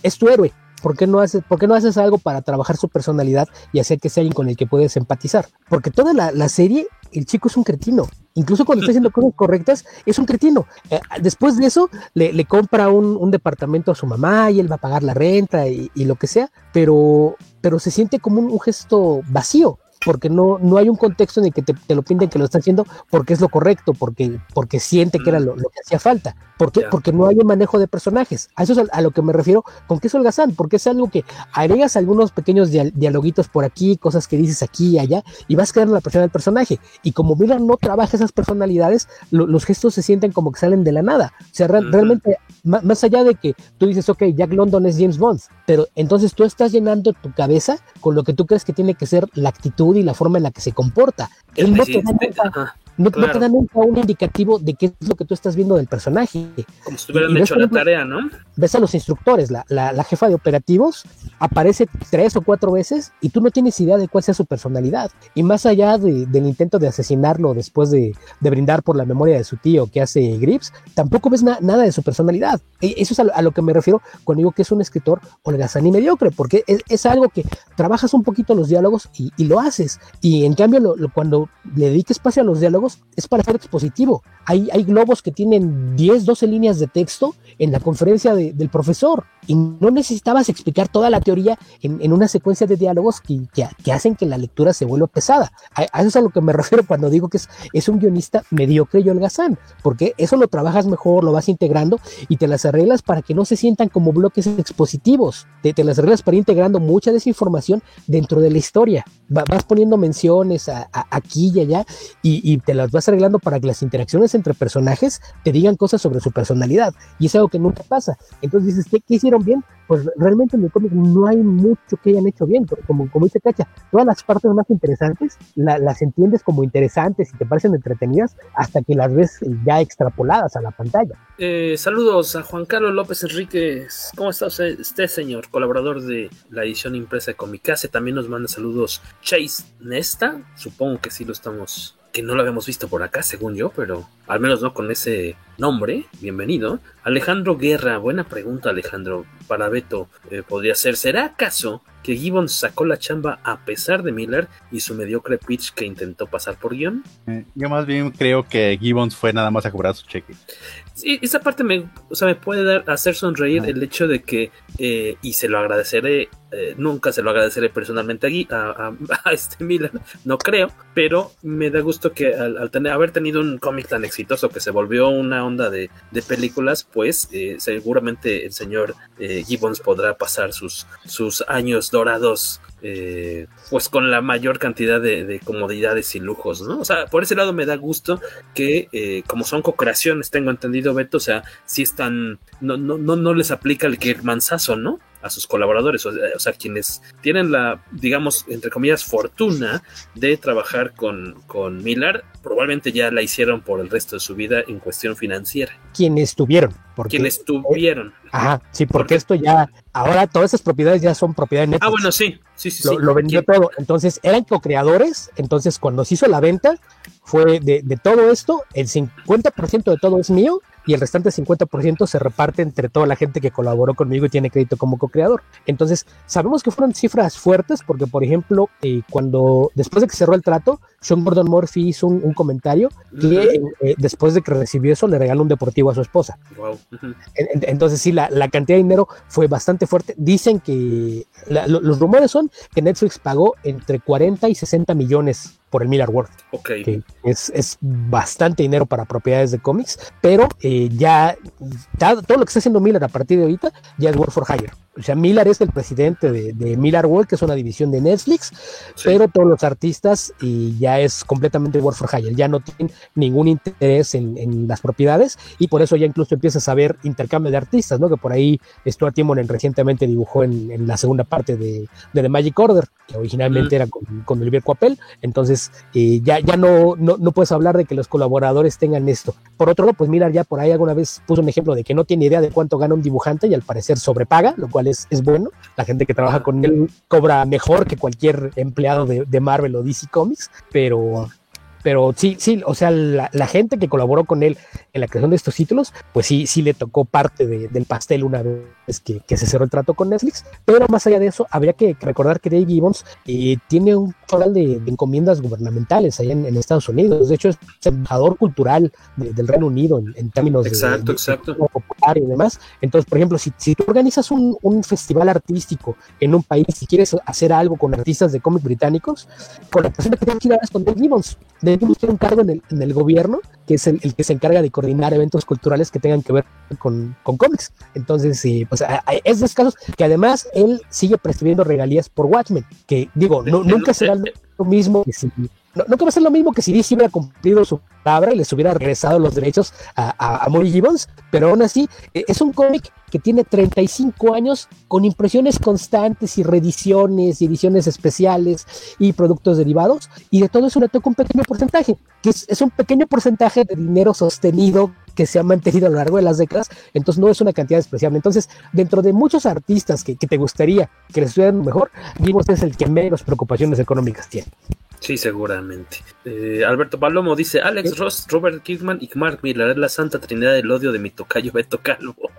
Es tu héroe. ¿Por qué, no haces, ¿Por qué no haces algo para trabajar su personalidad y hacer que sea alguien con el que puedes empatizar? Porque toda la, la serie, el chico es un cretino incluso cuando está haciendo cosas correctas, es un cretino. Eh, después de eso, le, compra un, departamento a su mamá y él va a pagar la renta y, lo que sea, pero, pero se siente como un, gesto vacío porque no, no hay un contexto en el que te, lo pinten que lo está haciendo porque es lo correcto, porque, porque siente que era lo, que hacía falta. ¿Por Porque no hay un manejo de personajes. A eso es a, lo que me refiero con que es holgazán, porque es algo que agregas algunos pequeños dialoguitos por aquí, cosas que dices aquí y allá, y vas creando la persona del personaje. Y como Miller no trabaja esas personalidades, los gestos se sienten como que salen de la nada. O sea, realmente, más, allá de que tú dices, ok, Jack London es James Bond, pero entonces tú estás llenando tu cabeza con lo que tú crees que tiene que ser la actitud y la forma en la que se comporta. Él no te no, te da nunca un indicativo de qué es lo que tú estás viendo del personaje. Como si hubieran hecho la tarea, ¿no? Ves a los instructores, la, la, jefa de operativos aparece tres o cuatro veces y tú no tienes idea de cuál sea su personalidad. Y más allá del intento de asesinarlo después de, de, brindar por la memoria de su tío que hace Grips, tampoco ves nada de su personalidad. E, eso es a, lo que me refiero cuando digo que es un escritor holgazán y mediocre, porque es, es algo que trabajas un poquito los diálogos y, y lo haces. Y en cambio, lo, cuando le dediques espacio a los diálogos, es para ser expositivo. Hay, hay globos que tienen 10, 12 líneas de texto en la conferencia del profesor y no necesitabas explicar toda la teoría en, una secuencia de diálogos que, que, hacen que la lectura se vuelva pesada. A, eso es a lo que me (laughs) refiero cuando digo que es, es un guionista mediocre y holgazán, porque eso lo trabajas mejor, lo vas integrando y te las arreglas para que no se sientan como bloques expositivos. Te, te las arreglas para ir integrando mucha desinformación dentro de la historia. vas poniendo menciones aquí y allá y, y te las vas arreglando para que las interacciones entre personajes te digan cosas sobre su personalidad. Y es algo que nunca pasa. Entonces dices, ¿qué, qué bien? Pues realmente en el cómic no hay mucho que hayan hecho bien. Como, como dice Cacha, todas las partes más interesantes las entiendes como interesantes y te parecen entretenidas hasta que las ves ya extrapoladas a la pantalla. Eh, saludos a Juan Carlos López Enríquez. ¿Cómo está usted, señor? Colaborador de la edición impresa de Comicase. También nos manda saludos Chase Nesta. Supongo que sí lo estamos que no lo habíamos visto por acá, según yo, pero al menos no con ese nombre. Bienvenido. Alejandro Guerra, buena pregunta, Alejandro. Para Beto, eh, podría ser: ¿será acaso que Gibbons sacó la chamba a pesar de Miller y su mediocre pitch que intentó pasar por guion? Eh, yo más bien creo que Gibbons fue nada más a cobrar su cheque. Sí, esa parte me, o sea, me puede dar, hacer sonreír el hecho de que, eh, y se lo agradeceré, eh, nunca se lo agradeceré personalmente a, (laughs) a, este Miller, no creo, pero me da gusto que al, tener, haber tenido un cómic tan exitoso que se volvió una onda de, películas, pues eh, seguramente el señor Gibbons podrá pasar sus, sus años dorados eh, pues con la mayor cantidad de, comodidades y lujos, ¿no? O sea, por ese lado me da gusto que eh, como son co-creaciones, tengo entendido, Beto, o sea, si están, no, no, no, no les aplica el que manzazo, ¿no? a sus colaboradores, o sea, quienes tienen la, digamos, entre comillas, fortuna de trabajar con, con Miller, probablemente ya la hicieron por el resto de su vida en cuestión financiera. Quienes tuvieron. Porque, quienes tuvieron. Ajá, sí, porque, esto ya, ahora todas esas propiedades ya son propiedad de Ah, bueno, sí, sí, sí. Lo, lo vendió todo. Entonces, eran co-creadores, entonces cuando se hizo la venta, fue de, de todo esto, el 50% de todo es mío y el restante 50% se reparte entre toda la gente que colaboró conmigo y tiene crédito como co-creador. Entonces, sabemos que fueron cifras fuertes porque, por ejemplo, eh, cuando después de que cerró el trato, Sean Gordon Murphy hizo un, un comentario que eh, después de que recibió eso le regaló un deportivo a su esposa. Wow. En- en- Entonces sí, la, la cantidad de dinero fue bastante fuerte. Dicen que la- lo- los rumores son que Netflix pagó entre 40 y 60 millones por el Miller World, Ok. que es, es bastante dinero para propiedades de cómics, pero eh, ya todo lo que está haciendo Miller a partir de ahorita ya es Work for Hire. O sea, Miller es el presidente de, de Miller World, que es una división de Netflix, pero todos los artistas y ya es completamente Work for Hire, ya no tienen ningún interés en, en las propiedades y por eso ya incluso empiezas a ver intercambio de artistas, ¿no? Que por ahí Stuart Timonen recientemente dibujó en, en la segunda parte de, de The Magic Order, que originalmente Mm. era con, con Olivier Coapel, entonces eh, ya, ya no, no, no puedes hablar de que los colaboradores tengan esto. Por otro lado, pues Miller ya por ahí alguna vez puso un ejemplo de que no tiene idea de cuánto gana un dibujante y al parecer sobrepaga, lo cual es, es bueno. La gente que trabaja con él cobra mejor que cualquier empleado de, de Marvel o DC Comics, pero, pero sí, sí, o sea, la, la gente que colaboró con él en la creación de estos títulos, pues sí, sí le tocó parte de- del pastel una vez que, que se cerró el trato con Netflix, pero más allá de eso, habría que recordar que Dave Gibbons eh, tiene un total de, de encomiendas gubernamentales allá en, en Estados Unidos, de hecho es embajador cultural de- del Reino Unido en, en términos de- Exacto, de, exacto. popular y demás, entonces, por ejemplo, si, si tú organizas un, un festival artístico en un país y quieres hacer algo con artistas de cómics británicos, con la persona que tienes que ir a hablar es con Dave Gibbons. Dave Gibbons tiene un cargo en el, en el gobierno que es el, el que se encarga de coordinar eventos culturales que tengan que ver con, con cómics. Entonces, eh, es de casos que además él sigue percibiendo regalías por Watchmen, que digo, no, nunca será lo mismo que si... No, nunca va a ser lo mismo que si DC hubiera cumplido su palabra y les hubiera regresado los derechos a, a, a Murray Gibbons, pero aún así eh, es un cómic que tiene 35 años con impresiones constantes y reediciones y ediciones especiales y productos derivados, y de todo eso le toca un pequeño porcentaje, que es, es un pequeño porcentaje de dinero sostenido que se ha mantenido a lo largo de las décadas, entonces no es una cantidad despreciable. Entonces, dentro de muchos artistas que, que te gustaría que les estuvieran mejor, Gibbons es el que menos preocupaciones económicas tiene. Sí, seguramente. Eh, Alberto Palomo dice, Alex Ross, Robert Kirkman y Mark Miller es la santa trinidad del odio de mi tocayo Beto Calvo. (laughs)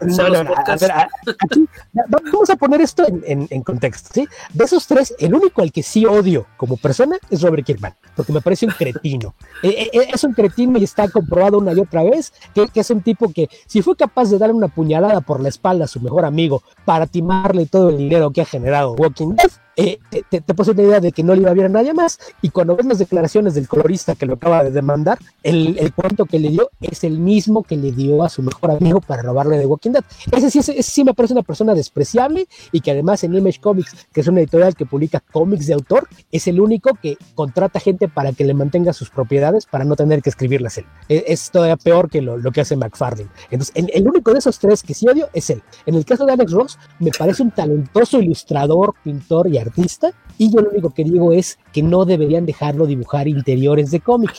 No, no, no, a podcasts- ver, a- aquí, ya, vamos a poner esto en, en- en contexto, ¿sí? De esos tres, el único al que sí odio como persona es Robert Kirkman, porque me parece un cretino. (laughs) Eh, eh, es un cretino y está comprobado una y otra vez que, que es un tipo que si fue capaz de darle una puñalada por la espalda a su mejor amigo para timarle todo el dinero que ha generado Walking Dead, eh, te, te, puse una idea de que no le iba a ver a nadie más. Y cuando ves las declaraciones del colorista que lo acaba de demandar, el, el cuento que le dio es el mismo que le dio a su mejor amigo para robarle de Walking Dead. Ese sí, ese, ese sí me parece una persona despreciable y que además en Image Comics, que es una editorial que publica cómics de autor, es el único que contrata gente para que le mantenga sus propiedades para no tener que escribirlas él. Es, es todavía peor que lo, lo que hace McFarlane. Entonces, el, el único de esos tres que sí odio es él. En el caso de Alex Ross, me parece un talentoso ilustrador, pintor y artista. Y yo lo único que digo es que no deberían dejarlo dibujar interiores de cómic,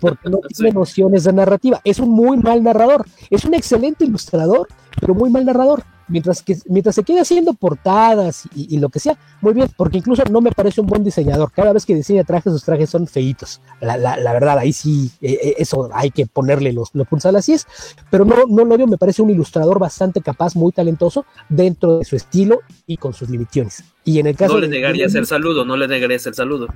porque no (laughs) tiene nociones de narrativa. Es un muy mal narrador. Es un excelente ilustrador, pero muy mal narrador. Mientras, que, mientras se quede haciendo portadas y, y, lo que sea, muy bien, porque incluso no me parece un buen diseñador. Cada vez que diseña trajes, sus trajes son feitos. La, la, la verdad, ahí sí, eh, eso hay que ponerle los, los puntos a las 10, pero no, no lo odio, me parece un ilustrador bastante capaz, muy talentoso, dentro de su estilo y con sus limitaciones. Y en el caso no le de, negarías el saludo, no le negarías el saludo.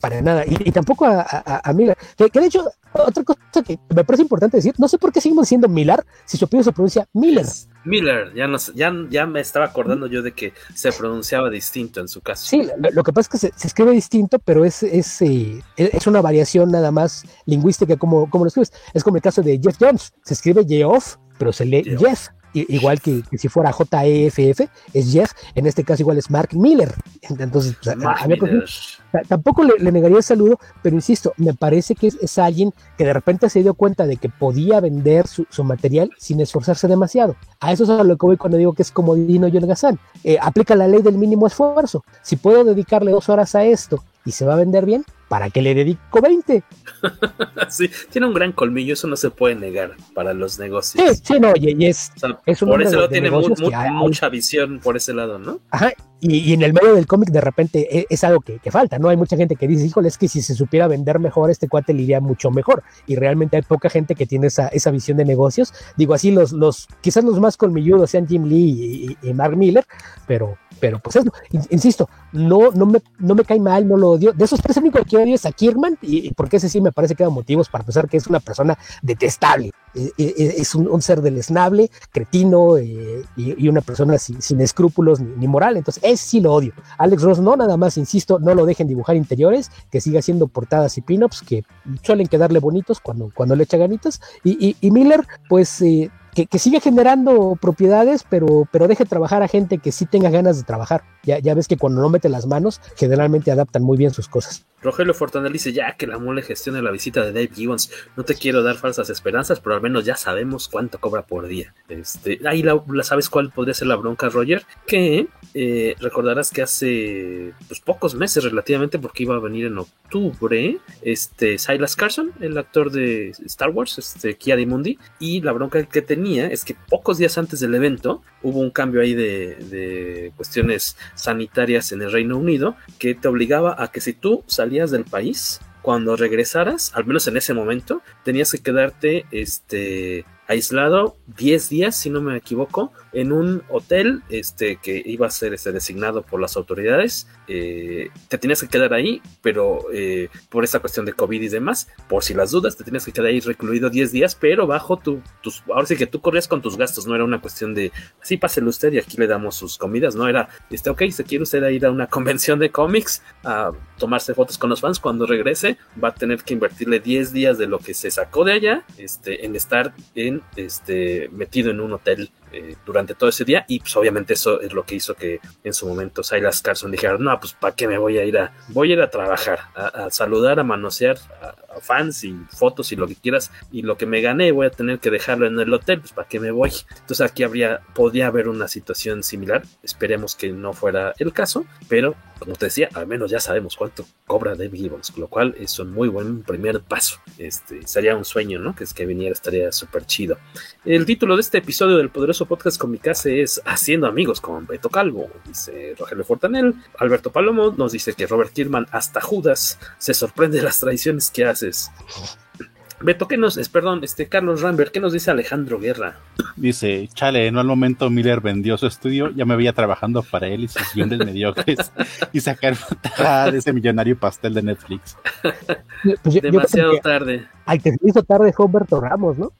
Para nada, y, y tampoco a, a, a Miller, que, que, de hecho, otra cosa que me parece importante decir, no sé por qué seguimos diciendo Miller si su apellido se pronuncia Miller. Miller, ya, no, ya, ya me estaba acordando yo de que se pronunciaba distinto en su caso. Sí, lo, lo que pasa es que se, se, escribe distinto, pero es, es, eh, es una variación nada más lingüística como, como lo escribes. Es como el caso de Jeff Jones, se escribe Geoff, pero se lee Jeff. Jeff igual que, que, si fuera JEFF, es Jeff, en este caso igual es Mark Miller. Entonces, Mark a, a Miller. tampoco le, le, negaría el saludo, pero insisto, me parece que es, es, alguien que de repente se dio cuenta de que podía vender su, su, material sin esforzarse demasiado. A eso es a lo que voy cuando digo que es como Dino Yolgazán. Eh, aplica la ley del mínimo esfuerzo. Si puedo dedicarle dos horas a esto y se va a vender bien, ¿para qué le dedico 20? (laughs) sí, tiene un gran colmillo, eso no se puede negar para los negocios. Sí, sí, no, y, y es, o sea, es un por ese lado de, tiene de mu mu hay, mucha visión por ese lado, ¿no? Ajá, Y, en el medio del cómic de repente e- es, algo que, falta, ¿no? Hay mucha gente que dice, híjole, es que si se supiera vender mejor, este cuate le iría mucho mejor. Y realmente hay poca gente que tiene esa, esa visión de negocios. Digo así, los, los, quizás los más colmilludos sean Jim Lee y, Mark Miller, pero, pero pues in- insisto, no, no, me, no me cae mal, no lo odio. De esos tres, el que odio es a Kierman, y, y porque ese sí me parece que da motivos para pensar que es una persona detestable. Eh, eh, eh, Es un, ser deleznable, cretino eh, y, una persona sin, escrúpulos ni, ni moral. Entonces, ese sí lo odio. Alex Ross, no, nada más, insisto, no lo dejen dibujar interiores, que siga haciendo portadas y pin-ups que suelen quedarle bonitos cuando, cuando le echa ganitas. Y, y- y Miller, pues. eh, que, que siga generando propiedades, pero, pero deje trabajar a gente que sí tenga ganas de trabajar. Ya, ves que cuando no mete las manos, generalmente adaptan muy bien sus cosas. Rogelio Fortanel dice ya que la mole gestione la visita de Dave Gibbons. No te quiero dar falsas esperanzas, pero al menos ya sabemos cuánto cobra por día. Este, ahí la, sabes cuál podría ser la bronca, Roger, que eh, recordarás que hace pues, pocos meses relativamente, porque iba a venir en octubre, este Silas Carson, el actor de Star Wars, este Kia Mundi, y la bronca que tenía es que pocos días antes del evento hubo un cambio ahí de, de cuestiones sanitarias en el Reino Unido que te obligaba a que si tú salías del país, cuando regresaras, al menos en ese momento, tenías que quedarte este, aislado 10 días, si no me equivoco, en un hotel este, que iba a ser este, designado por las autoridades. Eh, te tenías que quedar ahí, pero eh, por esa cuestión de COVID y demás, por si las dudas, te tenías que quedar ahí recluido 10 días, pero bajo tu, tus. Ahora sí que tú corrías con tus gastos, no era una cuestión de sí, pásele usted y aquí le damos sus comidas, no era, este, ok, se quiere usted ir a una (laughs) convención de cómics a tomarse fotos con los fans, cuando regrese va a tener que invertirle 10 días de lo que se sacó de allá, este, en estar en, este, metido en un hotel eh, durante todo ese día y pues obviamente eso es lo que hizo que en su momento Silas Carson dijera, no, pues para qué me voy a ir a, voy a ir a trabajar, a, saludar, a manosear a, fans y fotos y lo que quieras y lo que me gané voy a tener que dejarlo en el hotel, pues para qué me voy. Entonces aquí habría, podría haber una situación similar, esperemos que no fuera el caso, pero como te decía, al menos ya sabemos cuánto cobra Dave Gibbons, lo cual es un muy buen primer paso. Este sería un sueño, ¿no? Que es que viniera, estaría súper chido. El título de este episodio del poderoso podcast Comicase es Haciendo amigos con Beto Calvo, dice Rogelio Fortanel. Alberto Palomo nos dice que Robert Kierman, hasta Judas, se sorprende de las tradiciones que haces. Beto, ¿qué nos es? Perdón, este Carlos Rambert, ¿qué nos dice Alejandro Guerra? Dice, chale, no al momento Miller vendió su estudio, ya me veía trabajando para él y sus guiones mediocres (laughs) y sacar de ese millonario pastel de Netflix. Pues yo- yo Demasiado que tarde. Al que se hizo tarde fue Humberto Ramos, ¿no?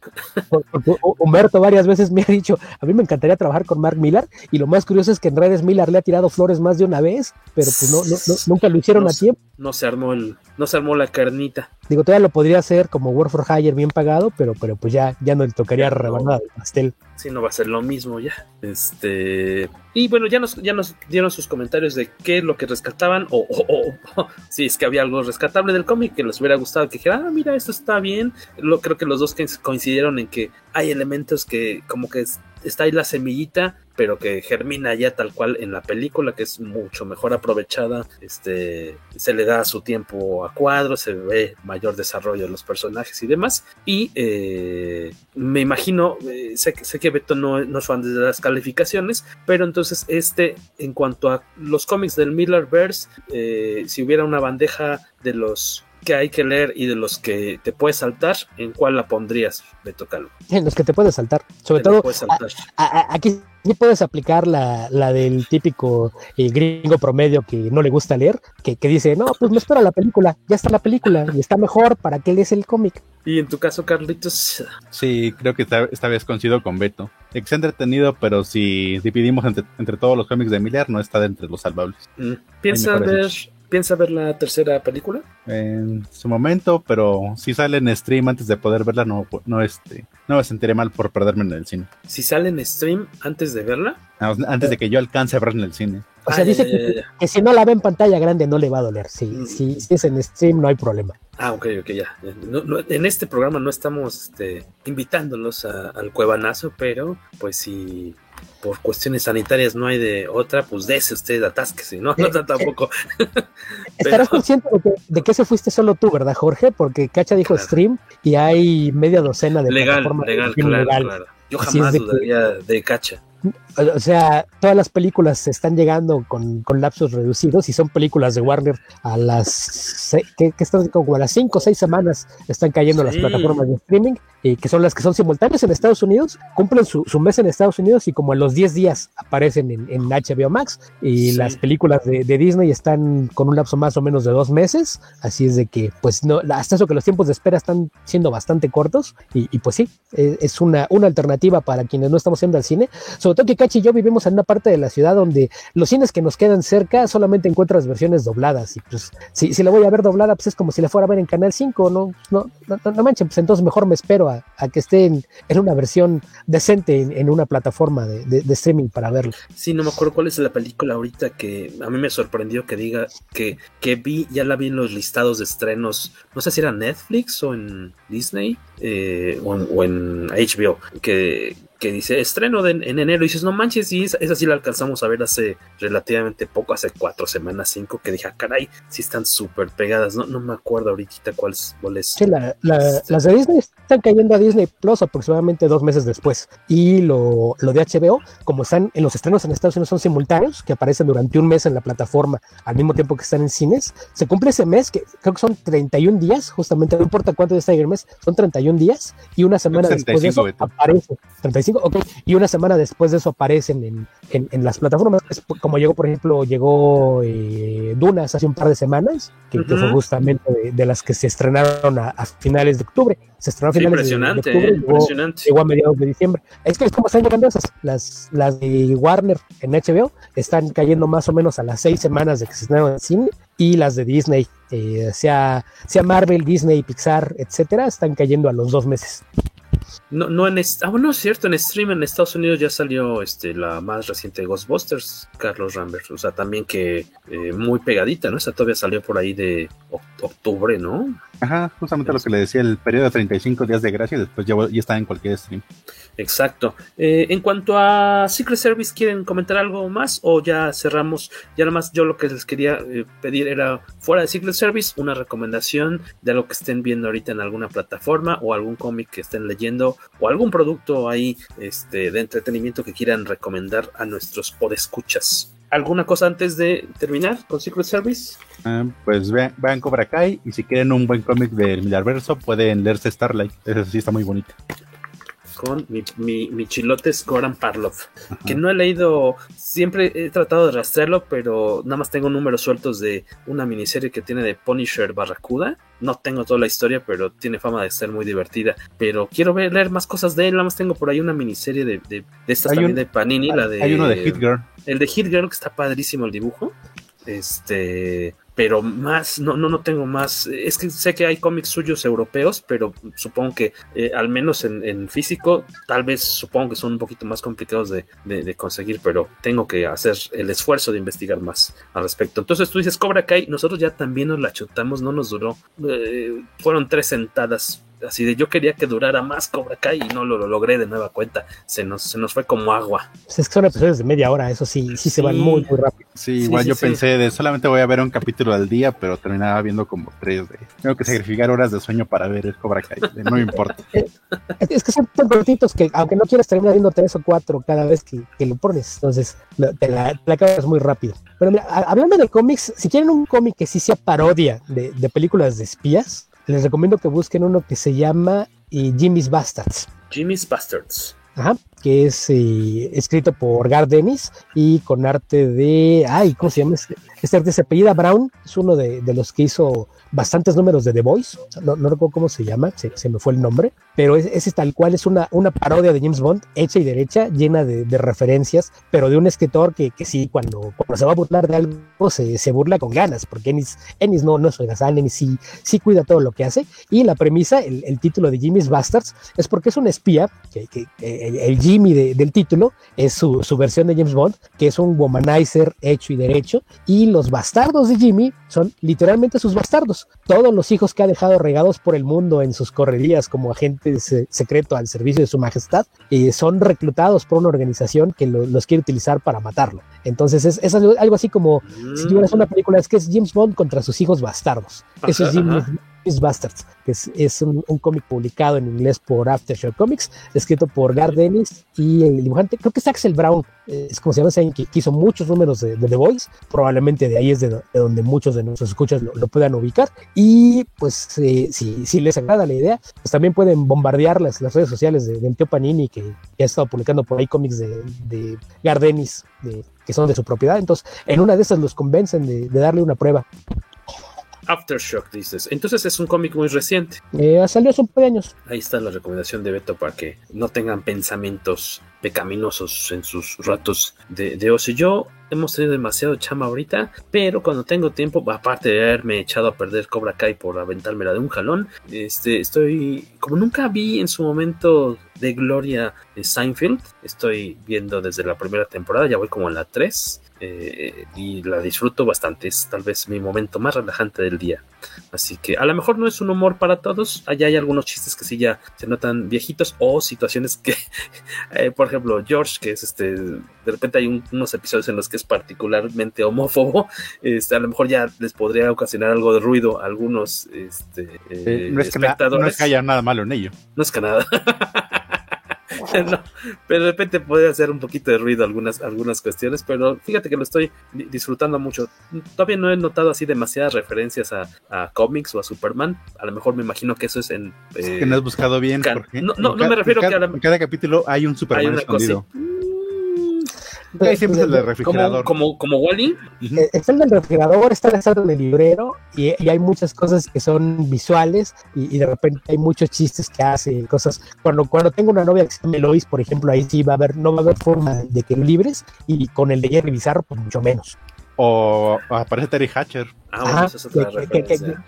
Porque Hu- Humberto varias veces me ha dicho, a mí me encantaría trabajar con Mark Millar, y lo más curioso es que en redes Millar le ha tirado flores más de una vez, pero pues no, no- no- nunca lo hicieron No a tiempo. No se armó el, no se armó la carnita. Digo, todavía lo podría hacer como For Hire bien pagado, pero, pero pues ya, ya no le tocaría rebanada del pastel. Sí, no va a ser lo mismo ya. Este. Y bueno, ya nos, ya nos dieron sus comentarios de qué es lo que rescataban. O, o, o- (laughs) si es que había algo rescatable del cómic que les hubiera gustado. Que dijera, ah, mira, esto está bien. Lo, creo que los dos coincidieron en que hay elementos que, como que es- está ahí la semillita, pero que germina ya tal cual en la película, que es mucho mejor aprovechada. Este. Se le da su tiempo a cuadro, se ve mayor desarrollo de los personajes y demás. Y eh, me imagino, eh, sé, sé que Beto no, no es fan de las calificaciones, pero entonces este, en cuanto a los cómics del Millerverse, eh, si hubiera una bandeja de los que hay que leer y de los que te puedes saltar, ¿en cuál la pondrías, Beto Calvo? En los que te puedes saltar. Sobre Te todo, puedes saltar. a- a- aquí sí puedes aplicar la, la del típico eh, gringo promedio que no le gusta leer, que, que dice, no, pues me espera la película, ya está la película y está mejor, ¿para qué lees el cómic? Y en tu caso, Carlitos, Sí, creo que esta, esta vez coincido con Beto. Es entretenido, pero si dividimos entre, entre todos los cómics de Miller, no está de entre los salvables. mm, ¿piensa ver, hechos. ¿Piensa ver la tercera película? En su momento, pero si sale en stream antes de poder verla, no, no, este, no me sentiré mal por perderme en el cine. Si sale en stream antes de verla. Antes de que yo alcance a verla en el cine. O sea, Ah, dice ya, que, ya, ya. que si no la ve en pantalla grande no le va a doler. Si, si, si es en stream no hay problema. Ah, ok, ok, ya. No- no- en este programa no estamos este, invitándolos a- al cuevanazo, pero pues si por cuestiones sanitarias no hay de otra, pues dese usted, atásquese, ¿no? (laughs) No tampoco. (laughs) Estarás consciente de que, de que ese fuiste solo tú, ¿verdad, Jorge? Porque Cacha dijo stream y hay media docena de Legal, plataformas de legal, stream claro, legal. claro. Yo jamás de que- dudaría de cacha. O sea, todas las películas están llegando con, con lapsos reducidos y son películas de Warner a las que, que están como a las cinco o seis semanas están cayendo las plataformas de streaming y que son las que son simultáneas en Estados Unidos, cumplen su, su mes en Estados Unidos y como a los 10 días aparecen en, en HBO Max y Sí. las películas de, de Disney están con un lapso más o menos de dos meses, así es de que pues no, hasta eso que los tiempos de espera están siendo bastante cortos y, y pues sí, eh, es una, una alternativa para quienes no estamos yendo al cine, sobre todo que Y yo vivimos en una parte de la ciudad donde los cines que nos quedan cerca solamente encuentras versiones dobladas y pues si, si la voy a ver doblada pues es como si la fuera a ver en Canal 5, no, no, no, no pues entonces mejor me espero a, que esté en, en una versión decente en, en una plataforma de, de- de streaming para verlo. Sí, no me acuerdo cuál es la película ahorita que a mí me sorprendió que diga que, que vi, ya la vi en los listados de estrenos, no sé si era Netflix o en Disney eh, o, en, o en HBO, que, que dice estreno de- en enero y dices, no manches, y esa, esa sí la alcanzamos a ver hace relativamente poco, hace cuatro semanas, cinco, que dije, ah, caray, sí están súper pegadas, no, no me acuerdo ahorita cuál es. cuál es. Sí, la- la- las de Disney están cayendo a Disney Plus aproximadamente dos meses después. Y lo, lo de HBO, como están en los estrenos en Estados Unidos, son simultáneos, que aparecen durante un mes en la plataforma al mismo tiempo que están en cines. Se cumple ese mes, que creo que son 31 días, justamente, no importa cuánto días está el mes, son 31 días. Y una semana después de eso 35, Beto. aparece. 35, ok. Y una semana después de eso aparecen en, en, en las plataformas. Como llegó, por ejemplo, llegó eh, Dunas hace un par de semanas, que, que fue justamente de, de las que se estrenaron a, a finales de octubre. Se estrenó a Sí, finales de- octubre, llegó, impresionante. llegó a mediados de diciembre. Es que es como están llegando esas, las, las de Warner en HBO, están cayendo más o menos a las seis semanas de que se estrenaron en cine, y las de Disney, eh, sea, sea Marvel, Disney, Pixar, etcétera, están cayendo a los dos meses. No, no en ah, bueno, es cierto, en stream en Estados Unidos ya salió este la más reciente de Ghostbusters, Carlos Rambert. O sea, también que eh, muy pegadita, ¿no? Esa todavía salió por ahí de oc- octubre, ¿no? Ajá, justamente lo que le decía, el periodo de 35 días de gracia, después ya, ya está en cualquier stream. Exacto. Eh, en cuanto a Secret Service, ¿quieren comentar algo más? O ya cerramos. Ya nada más yo lo que les quería eh, pedir era, fuera de Secret Service, una recomendación de algo que estén viendo ahorita en alguna plataforma o algún cómic que estén leyendo o algún producto ahí este, de entretenimiento que quieran recomendar a nuestros podescuchas. ¿Alguna cosa antes de terminar con Secret Service? Ah, pues vean, Cobra Kai y si quieren un buen cómic del pueden leerse Starlight. Ese sí está muy bonito. Con mi, mi, mi chilote es Goran Parlov, que no he leído, siempre he tratado de rastrearlo, pero nada más tengo números sueltos de una miniserie que tiene de Punisher Barracuda. No tengo toda la historia, pero tiene fama de ser muy divertida. Pero quiero ver, leer más cosas de él, nada más tengo por ahí una miniserie de, de, de estas Hay también un- de Panini, la de... Hay uno de Hit Girl. El de Hit Girl, que está padrísimo el dibujo. Este, pero más, no, no, no tengo más. Es que sé que hay cómics suyos europeos, pero supongo que eh, al menos en, físico, tal vez supongo que son un poquito más complicados de, de- de conseguir, pero tengo que hacer el esfuerzo de investigar más al respecto. Entonces tú dices Cobra Kai, nosotros ya también nos la chutamos, no nos duró, eh, fueron tres sentadas. Así de yo quería que durara más Cobra Kai y no lo, lo logré de nueva cuenta. Se nos, se nos fue como agua. Pues es que son episodios de media hora, eso sí, sí, se van muy, muy rápido. Sí, Sí, igual sí, yo sí. pensé de solamente voy a ver un capítulo al día, pero terminaba viendo como tres de. Tengo que sacrificar horas de sueño para ver el Cobra Kai. de, No me importa. (laughs) Es es que son tan cortitos que aunque no quieras terminar viendo tres o cuatro cada vez que, que lo pones, entonces te la, te la acabas muy rápido. Pero mira, hablando de cómics, si quieren un cómic que sí sea parodia de, de películas de espías, les recomiendo que busquen uno que se llama eh, Jimmy's Bastards. Jimmy's Bastards. Ajá, que es eh, escrito por Gar Dennis y con arte de. Ay, ¿cómo se llama? Este, este arte se apellida Brown, es uno de, de los que hizo bastantes números de The Voice. No, no recuerdo cómo se llama, se, se me fue el nombre, pero es- ese tal cual es una, una parodia de James Bond, hecha y derecha, llena de, de referencias, pero de un escritor que, que sí, cuando, cuando se va a burlar de algo, se, se burla con ganas, porque Ennis, Ennis no, no es holgazán, Ennis sí, sí cuida todo lo que hace. Y la premisa, el, el título de Jimmy's Bastards, es porque es un espía, que- que el, el Jimmy de- del título es su, su versión de James Bond, que es un womanizer hecho y derecho, y los bastardos de Jimmy son literalmente sus bastardos. Todos los hijos que ha dejado regados por el mundo en sus correrías como agente se- secreto al servicio de su majestad, eh, son reclutados por una organización que lo- los quiere utilizar para matarlo. Entonces es, es algo, algo así como si tuvieras una película, es que es James Bond contra sus hijos bastardos. Eso es James, ajá. Miss Bastards, que es, es un, un, cómic publicado en inglés por Aftershock Comics, escrito por Gar Dennis y el dibujante, creo que es Axel Brown, eh, es como se llama, saben que, hizo muchos números de, de, The Voice, probablemente de ahí es de, de donde muchos de nuestros escuchas lo, lo puedan ubicar. Y pues eh, si, si, les agrada la idea, pues también pueden bombardear las, las redes sociales de, del tío Panini, que, que, ha estado publicando por ahí cómics de, de Gar Dennis, de, que son de su propiedad. Entonces, en una de esas los convencen de darle una prueba. Aftershock, dices. Entonces es un cómic muy reciente. Eh, salió hace un par de años. Ahí está la recomendación de Beto para que no tengan pensamientos pecaminosos en sus ratos de, de ocio. Yo hemos tenido demasiado chama ahorita, pero cuando tengo tiempo, aparte de haberme echado a perder Cobra Kai por aventármela de un jalón, este, estoy, como nunca vi en su momento de gloria de Seinfeld, estoy viendo desde la primera temporada, ya voy como en la 3, eh, y la disfruto bastante, es tal vez mi momento más relajante del día. Así que a lo mejor no es un humor para todos, allá hay algunos chistes que sí ya se notan viejitos o situaciones que, (laughs) eh, por ejemplo, George, que es este, de repente hay un, unos episodios en los que es particularmente homófobo, este, a lo mejor ya les podría ocasionar algo de ruido a algunos este, eh, no, es espectadores. Que no es que haya nada malo en ello. No es que nada. (laughs) (laughs) no, pero de repente puede hacer un poquito de ruido algunas, algunas cuestiones, pero fíjate que lo estoy disfrutando mucho. Todavía no he notado así demasiadas referencias a, a cómics o a Superman. A lo mejor me imagino que eso es en. Eh, es que no has buscado bien. Porque no, no, no me refiero que a la, en cada capítulo hay un Superman hay una escondido. cosa- Hay siempre el del refrigerador. Como, como, como Wally. Eh, Está el del refrigerador, está el estado del librero y, y, hay muchas cosas que son visuales y, y, de repente hay muchos chistes que hace, cosas. Cuando, cuando tengo una novia que se llama Elois, por ejemplo, ahí sí va a haber, no va a haber forma de que lo libres y con el de Jerry Bizarro, pues mucho menos. O aparece Terry Hatcher. Ah, bueno, Ajá, esa es otra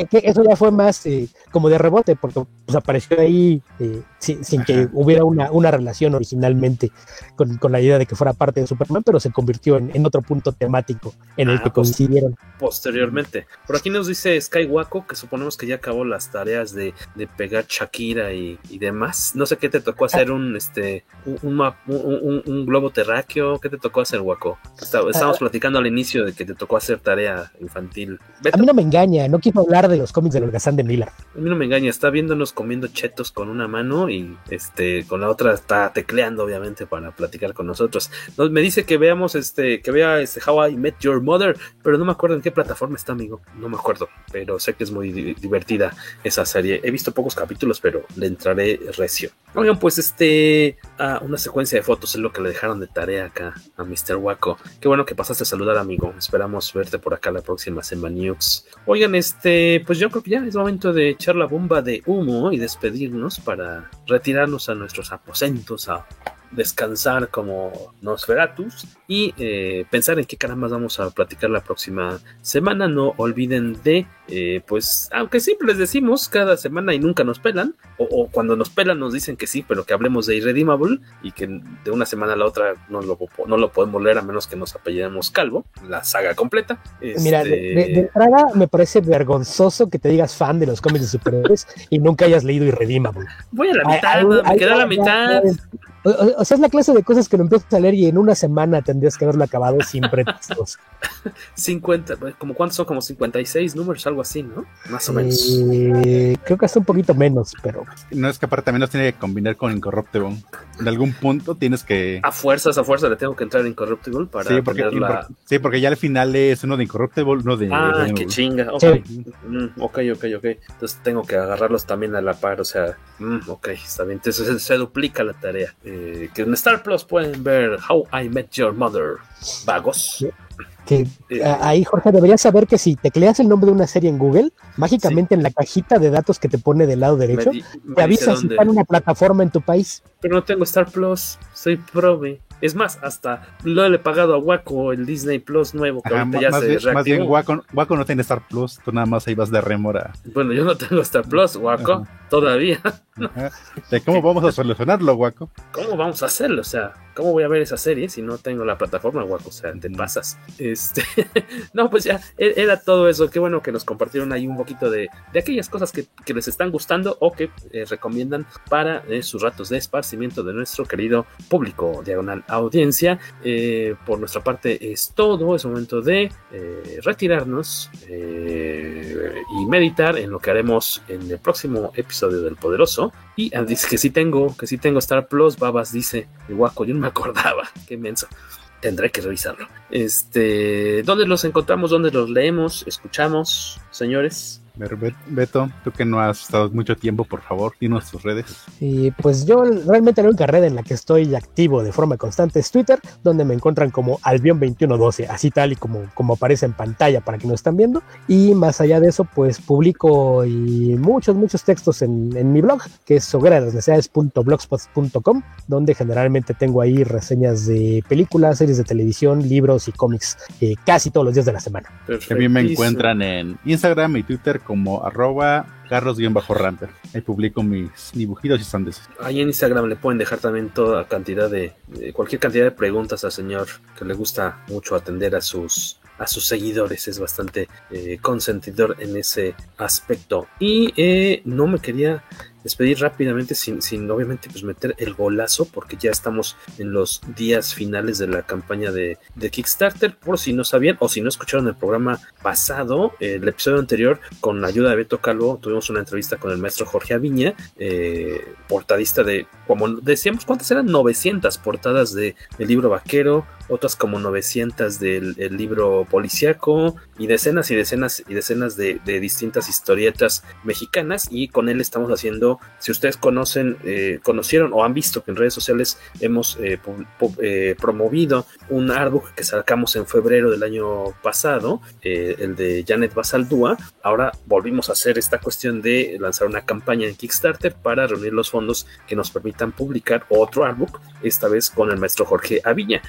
que, eso ya fue más eh, como de rebote, porque pues, apareció ahí eh, sin, sin que hubiera una, una relación originalmente con, con la idea de que fuera parte de Superman, pero se convirtió en, en otro punto temático en el Ah, que pues, coincidieron. posteriormente. Por aquí nos dice Skywako que suponemos que ya acabó las tareas de, de pegar Shakira y, y demás. No sé qué te tocó hacer un este un, un, map- un- un- un globo terráqueo. ¿Qué te tocó hacer, Waco? Está- Estábamos platicando al inicio de que te tocó hacer tarea infantil. Beto, A mí no me engaña, no quiero hablar de los cómics del holgazán de Miller. a mí no me engaña, está viéndonos comiendo chetos con una mano y este con la otra está tecleando obviamente para platicar con nosotros. Nos, me dice que veamos este que vea este How I Met Your Mother, pero no me acuerdo en qué plataforma está, amigo. No me acuerdo, pero sé que es muy di- divertida esa serie. He visto pocos capítulos, pero le entraré recio. Oigan, pues este ah, una secuencia de fotos es lo que le dejaron de tarea acá a Mr. Waco. Qué bueno que pasaste a saludar, amigo. Esperamos verte por acá la próxima semana. Oigan, este, pues yo creo que ya es momento de echar la bomba de humo y despedirnos para retirarnos a nuestros aposentos a descansar como Nosferatus y eh, pensar en qué caramba vamos a platicar la próxima semana. No olviden de, eh, pues, aunque siempre les decimos cada semana y nunca nos pelan, o, o cuando nos pelan nos dicen que sí, pero que hablemos de Irredeemable y que de una semana a la otra no lo, no lo podemos leer a menos que nos apellidemos Calvo, la saga completa. Mira, de, Este, de- de entrada me parece vergonzoso que te digas fan de los cómics de superhéroes y nunca hayas leído Irredeemable. Voy a la mitad, ay, me ay, queda la mitad. O, o- o sea, es la clase de cosas que lo empiezas a leer y en una semana tendrías que haberlo acabado sin (laughs) pretextos. 50, como cuántos son, como 56 números, algo así, ¿no? Más o menos. Eh, creo que hasta un poquito menos, pero No es que aparte también los tiene que combinar con Incorruptible. En algún punto tienes que. A fuerzas, a fuerza le tengo que entrar en Incorruptible para Sí porque, la... sí, porque ya al final es uno de Incorruptible, uno de. Ah, qué chinga. Ok. Sí. Mm, ok, ok, ok. Entonces tengo que agarrarlos también a la par. O sea, mm, ok, está bien. Entonces se, se duplica la tarea. Eh, que en Star Plus pueden ver How I Met Your Mother. Vagos. que Eh, ahí Jorge deberías saber que si tecleas el nombre de una serie en Google, mágicamente en la cajita de datos que te pone del lado derecho, me di- me te avisa si está en una plataforma en tu país. Pero no tengo Star Plus. Soy prove. Es más, hasta lo le he pagado a Waco el Disney Plus nuevo que Ajá, ahorita ya más, se bien, más bien. Waco, Waco no tiene Star Plus, tú nada más ahí vas de remora. Bueno, yo no tengo Star Plus, Waco, todavía. Ajá. ¿De ¿Cómo vamos a solucionarlo, Waco? ¿Cómo vamos a hacerlo? O sea, ¿cómo voy a ver esa serie si no tengo la plataforma, guaco? O sea, te pasas. Este, (laughs) no, pues ya, e, era todo eso. Qué bueno que nos compartieron ahí un poquito de, de aquellas cosas que, que, les están gustando o que eh, recomiendan para eh, sus ratos de esparcimiento de nuestro querido público, diagonal audiencia. Eh, por nuestra parte es todo, es momento de retirarnos y meditar en lo que haremos en el próximo episodio del Poderoso. Y ah, dice que sí tengo, que sí tengo Star Plus, Babas dice, el guaco, yo no me acordaba, (laughs) qué menso. Tendré que revisarlo. Este, ¿dónde los encontramos? ¿Dónde los leemos? ¿Escuchamos, señores? Beto, tú que no has estado mucho tiempo, por favor, dinos tus redes. Y pues yo realmente la única red en la que estoy activo de forma constante es Twitter, donde me encuentran como Albion2112, así tal y como, como aparece en pantalla para que nos están viendo. Y más allá de eso, pues publico y muchos, muchos textos en, en mi blog, que es hogueralasnecesidades.blogspot.com, donde generalmente tengo ahí reseñas de películas, series de televisión, libros y cómics eh, casi todos los días de la semana. También me encuentran en Instagram y Twitter como arroba carlos-ramper. Ahí publico mis dibujitos y sandes. Ahí en Instagram le pueden dejar también toda cantidad de, de, cualquier cantidad de preguntas al señor que le gusta mucho atender a sus a sus seguidores es bastante eh, consentidor en ese aspecto y eh, no me quería despedir rápidamente sin, sin obviamente pues meter el golazo porque ya estamos en los días finales de la campaña de, de Kickstarter por si no sabían o si no escucharon el programa pasado el episodio anterior con la ayuda de Beto Calvo tuvimos una entrevista con el maestro Jorge Aviña eh, portadista de como decíamos cuántas eran 900 portadas de el libro vaquero otras como 900 del libro policíaco y decenas y decenas y decenas de, distintas historietas mexicanas y con él estamos haciendo, si ustedes conocen, eh, conocieron o han visto que en redes sociales hemos eh, eh, promovido un artbook que sacamos en febrero del año pasado, el de Janet Basaldúa, ahora volvimos a hacer esta cuestión de lanzar una campaña en Kickstarter para reunir los fondos que nos permitan publicar otro artbook, esta vez con el maestro Jorge Aviña.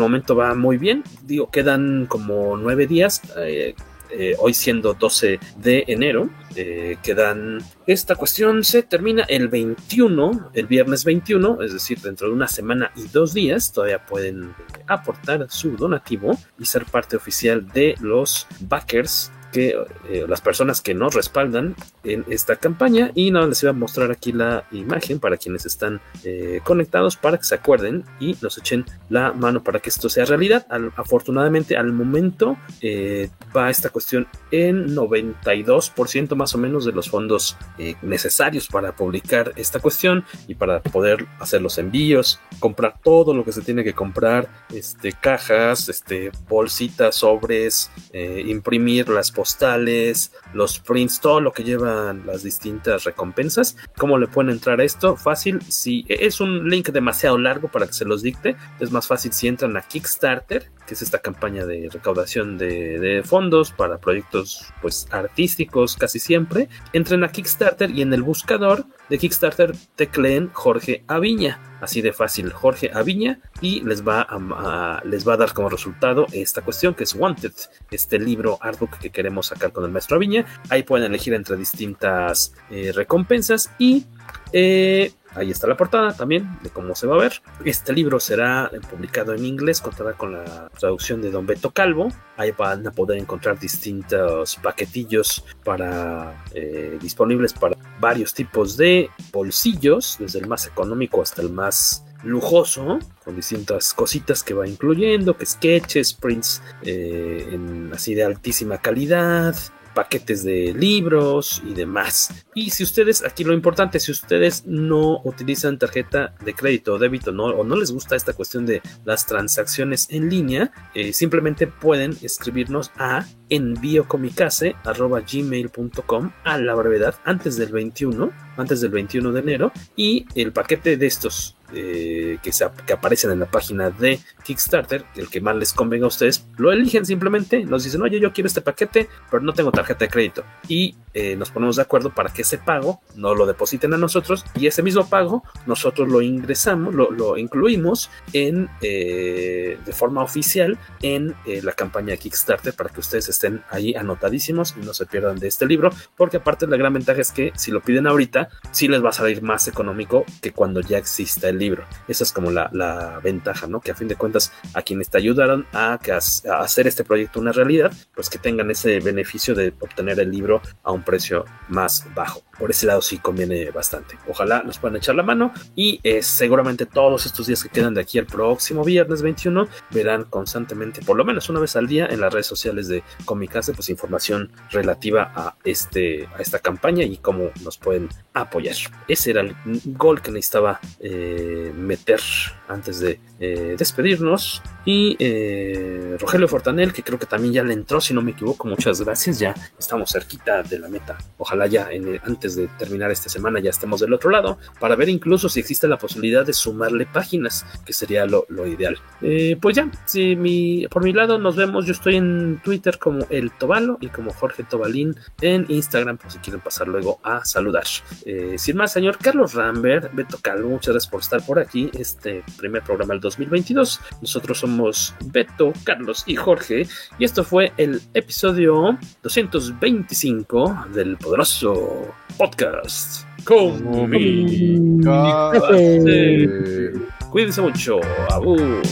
Momento va muy bien, digo, quedan como nueve días. Eh, eh, hoy siendo 12 de enero, eh, quedan. Esta cuestión se termina el 21, el viernes 21, es decir, dentro de una semana y dos días. Todavía pueden aportar su donativo y ser parte oficial de los backers que eh, las personas que nos respaldan en esta campaña. Y nada les iba a mostrar aquí la imagen para quienes están eh, conectados para que se acuerden y nos echen la mano para que esto sea realidad. Al, afortunadamente al momento eh, va esta cuestión en 92% más o menos de los fondos necesarios para publicar esta cuestión y para poder hacer los envíos comprar todo lo que se tiene que comprar este cajas este bolsitas sobres imprimir las postales, los prints, todo lo que llevan las distintas recompensas. ¿Cómo le pueden entrar a esto? Fácil, si es un link demasiado largo para que se los dicte, es más fácil si entran a Kickstarter, que es esta campaña de recaudación de, fondos para proyectos pues artísticos casi siempre. Entren a Kickstarter y en el buscador de Kickstarter tecleen Jorge Aviña así de fácil Jorge Aviña y les va a, a, les va a dar como resultado esta cuestión que es Wanted, este libro artbook que queremos sacar con el maestro Aviña. Ahí pueden elegir entre distintas eh, recompensas y eh, Ahí está la portada también de cómo se va a ver. Este libro será publicado en inglés, contará con la traducción de Don Beto Calvo. Ahí van a poder encontrar distintos paquetillos para eh, disponibles para varios tipos de bolsillos, desde el más económico hasta el más lujoso, con distintas cositas que va incluyendo, que sketches, prints eh, en, así de altísima calidad, paquetes de libros y demás. Y si ustedes, aquí lo importante, si ustedes no utilizan tarjeta de crédito o débito no, o no les gusta esta cuestión de las transacciones en línea, eh, simplemente pueden escribirnos a enviocomicase.gmail.com a la brevedad antes del 21, antes del 21 de enero y el paquete de estos eh, que, se, que, aparecen en la página de Kickstarter, el que más les convenga a ustedes, lo eligen simplemente, nos dicen, oye, yo quiero este paquete, pero no tengo tarjeta de crédito. Y eh, nos ponemos de acuerdo para que ese pago no lo depositen a nosotros y ese mismo pago nosotros lo ingresamos, lo, lo incluimos en, eh, de forma oficial en eh, la campaña de Kickstarter para que ustedes estén ahí anotadísimos y no se pierdan de este libro, porque aparte la gran ventaja es que si lo piden ahorita, sí les va a salir más económico que cuando ya exista el el libro. Esa es como la, ventaja, ¿no? Que a fin de cuentas a quienes te ayudaron a, hacer este proyecto una realidad, pues que tengan ese beneficio de obtener el libro a un precio más bajo. Por ese lado sí conviene bastante. Ojalá nos puedan echar la mano y eh, seguramente todos estos días que quedan de aquí al próximo viernes 21 verán constantemente, por lo menos una vez al día, en las redes sociales de Comicase, pues información relativa a, este, a esta campaña y cómo nos pueden apoyar. Ese era el gol que necesitaba eh, meter antes de eh, despedirnos. Y eh, Rogelio Fortanel, que creo que también ya le entró, si no me equivoco, muchas gracias. Ya estamos cerquita de la meta. Ojalá ya antes de terminar esta semana ya estemos del otro lado para ver incluso si existe la posibilidad de sumarle páginas, que sería lo, ideal. Eh, pues ya, por mi lado nos vemos. Yo estoy en Twitter como El Tobalo y como Jorge Tobalín en Instagram, por si quieren pasar luego a saludar. Eh, sin más, señor Carlos Rambert, Beto Calvo, muchas gracias por estar por aquí. Este primer programa del 2022. Nosotros somos Beto, Carlos y Jorge. Y esto fue el episodio 225 del poderoso podcast. Cuídense mucho. Abur.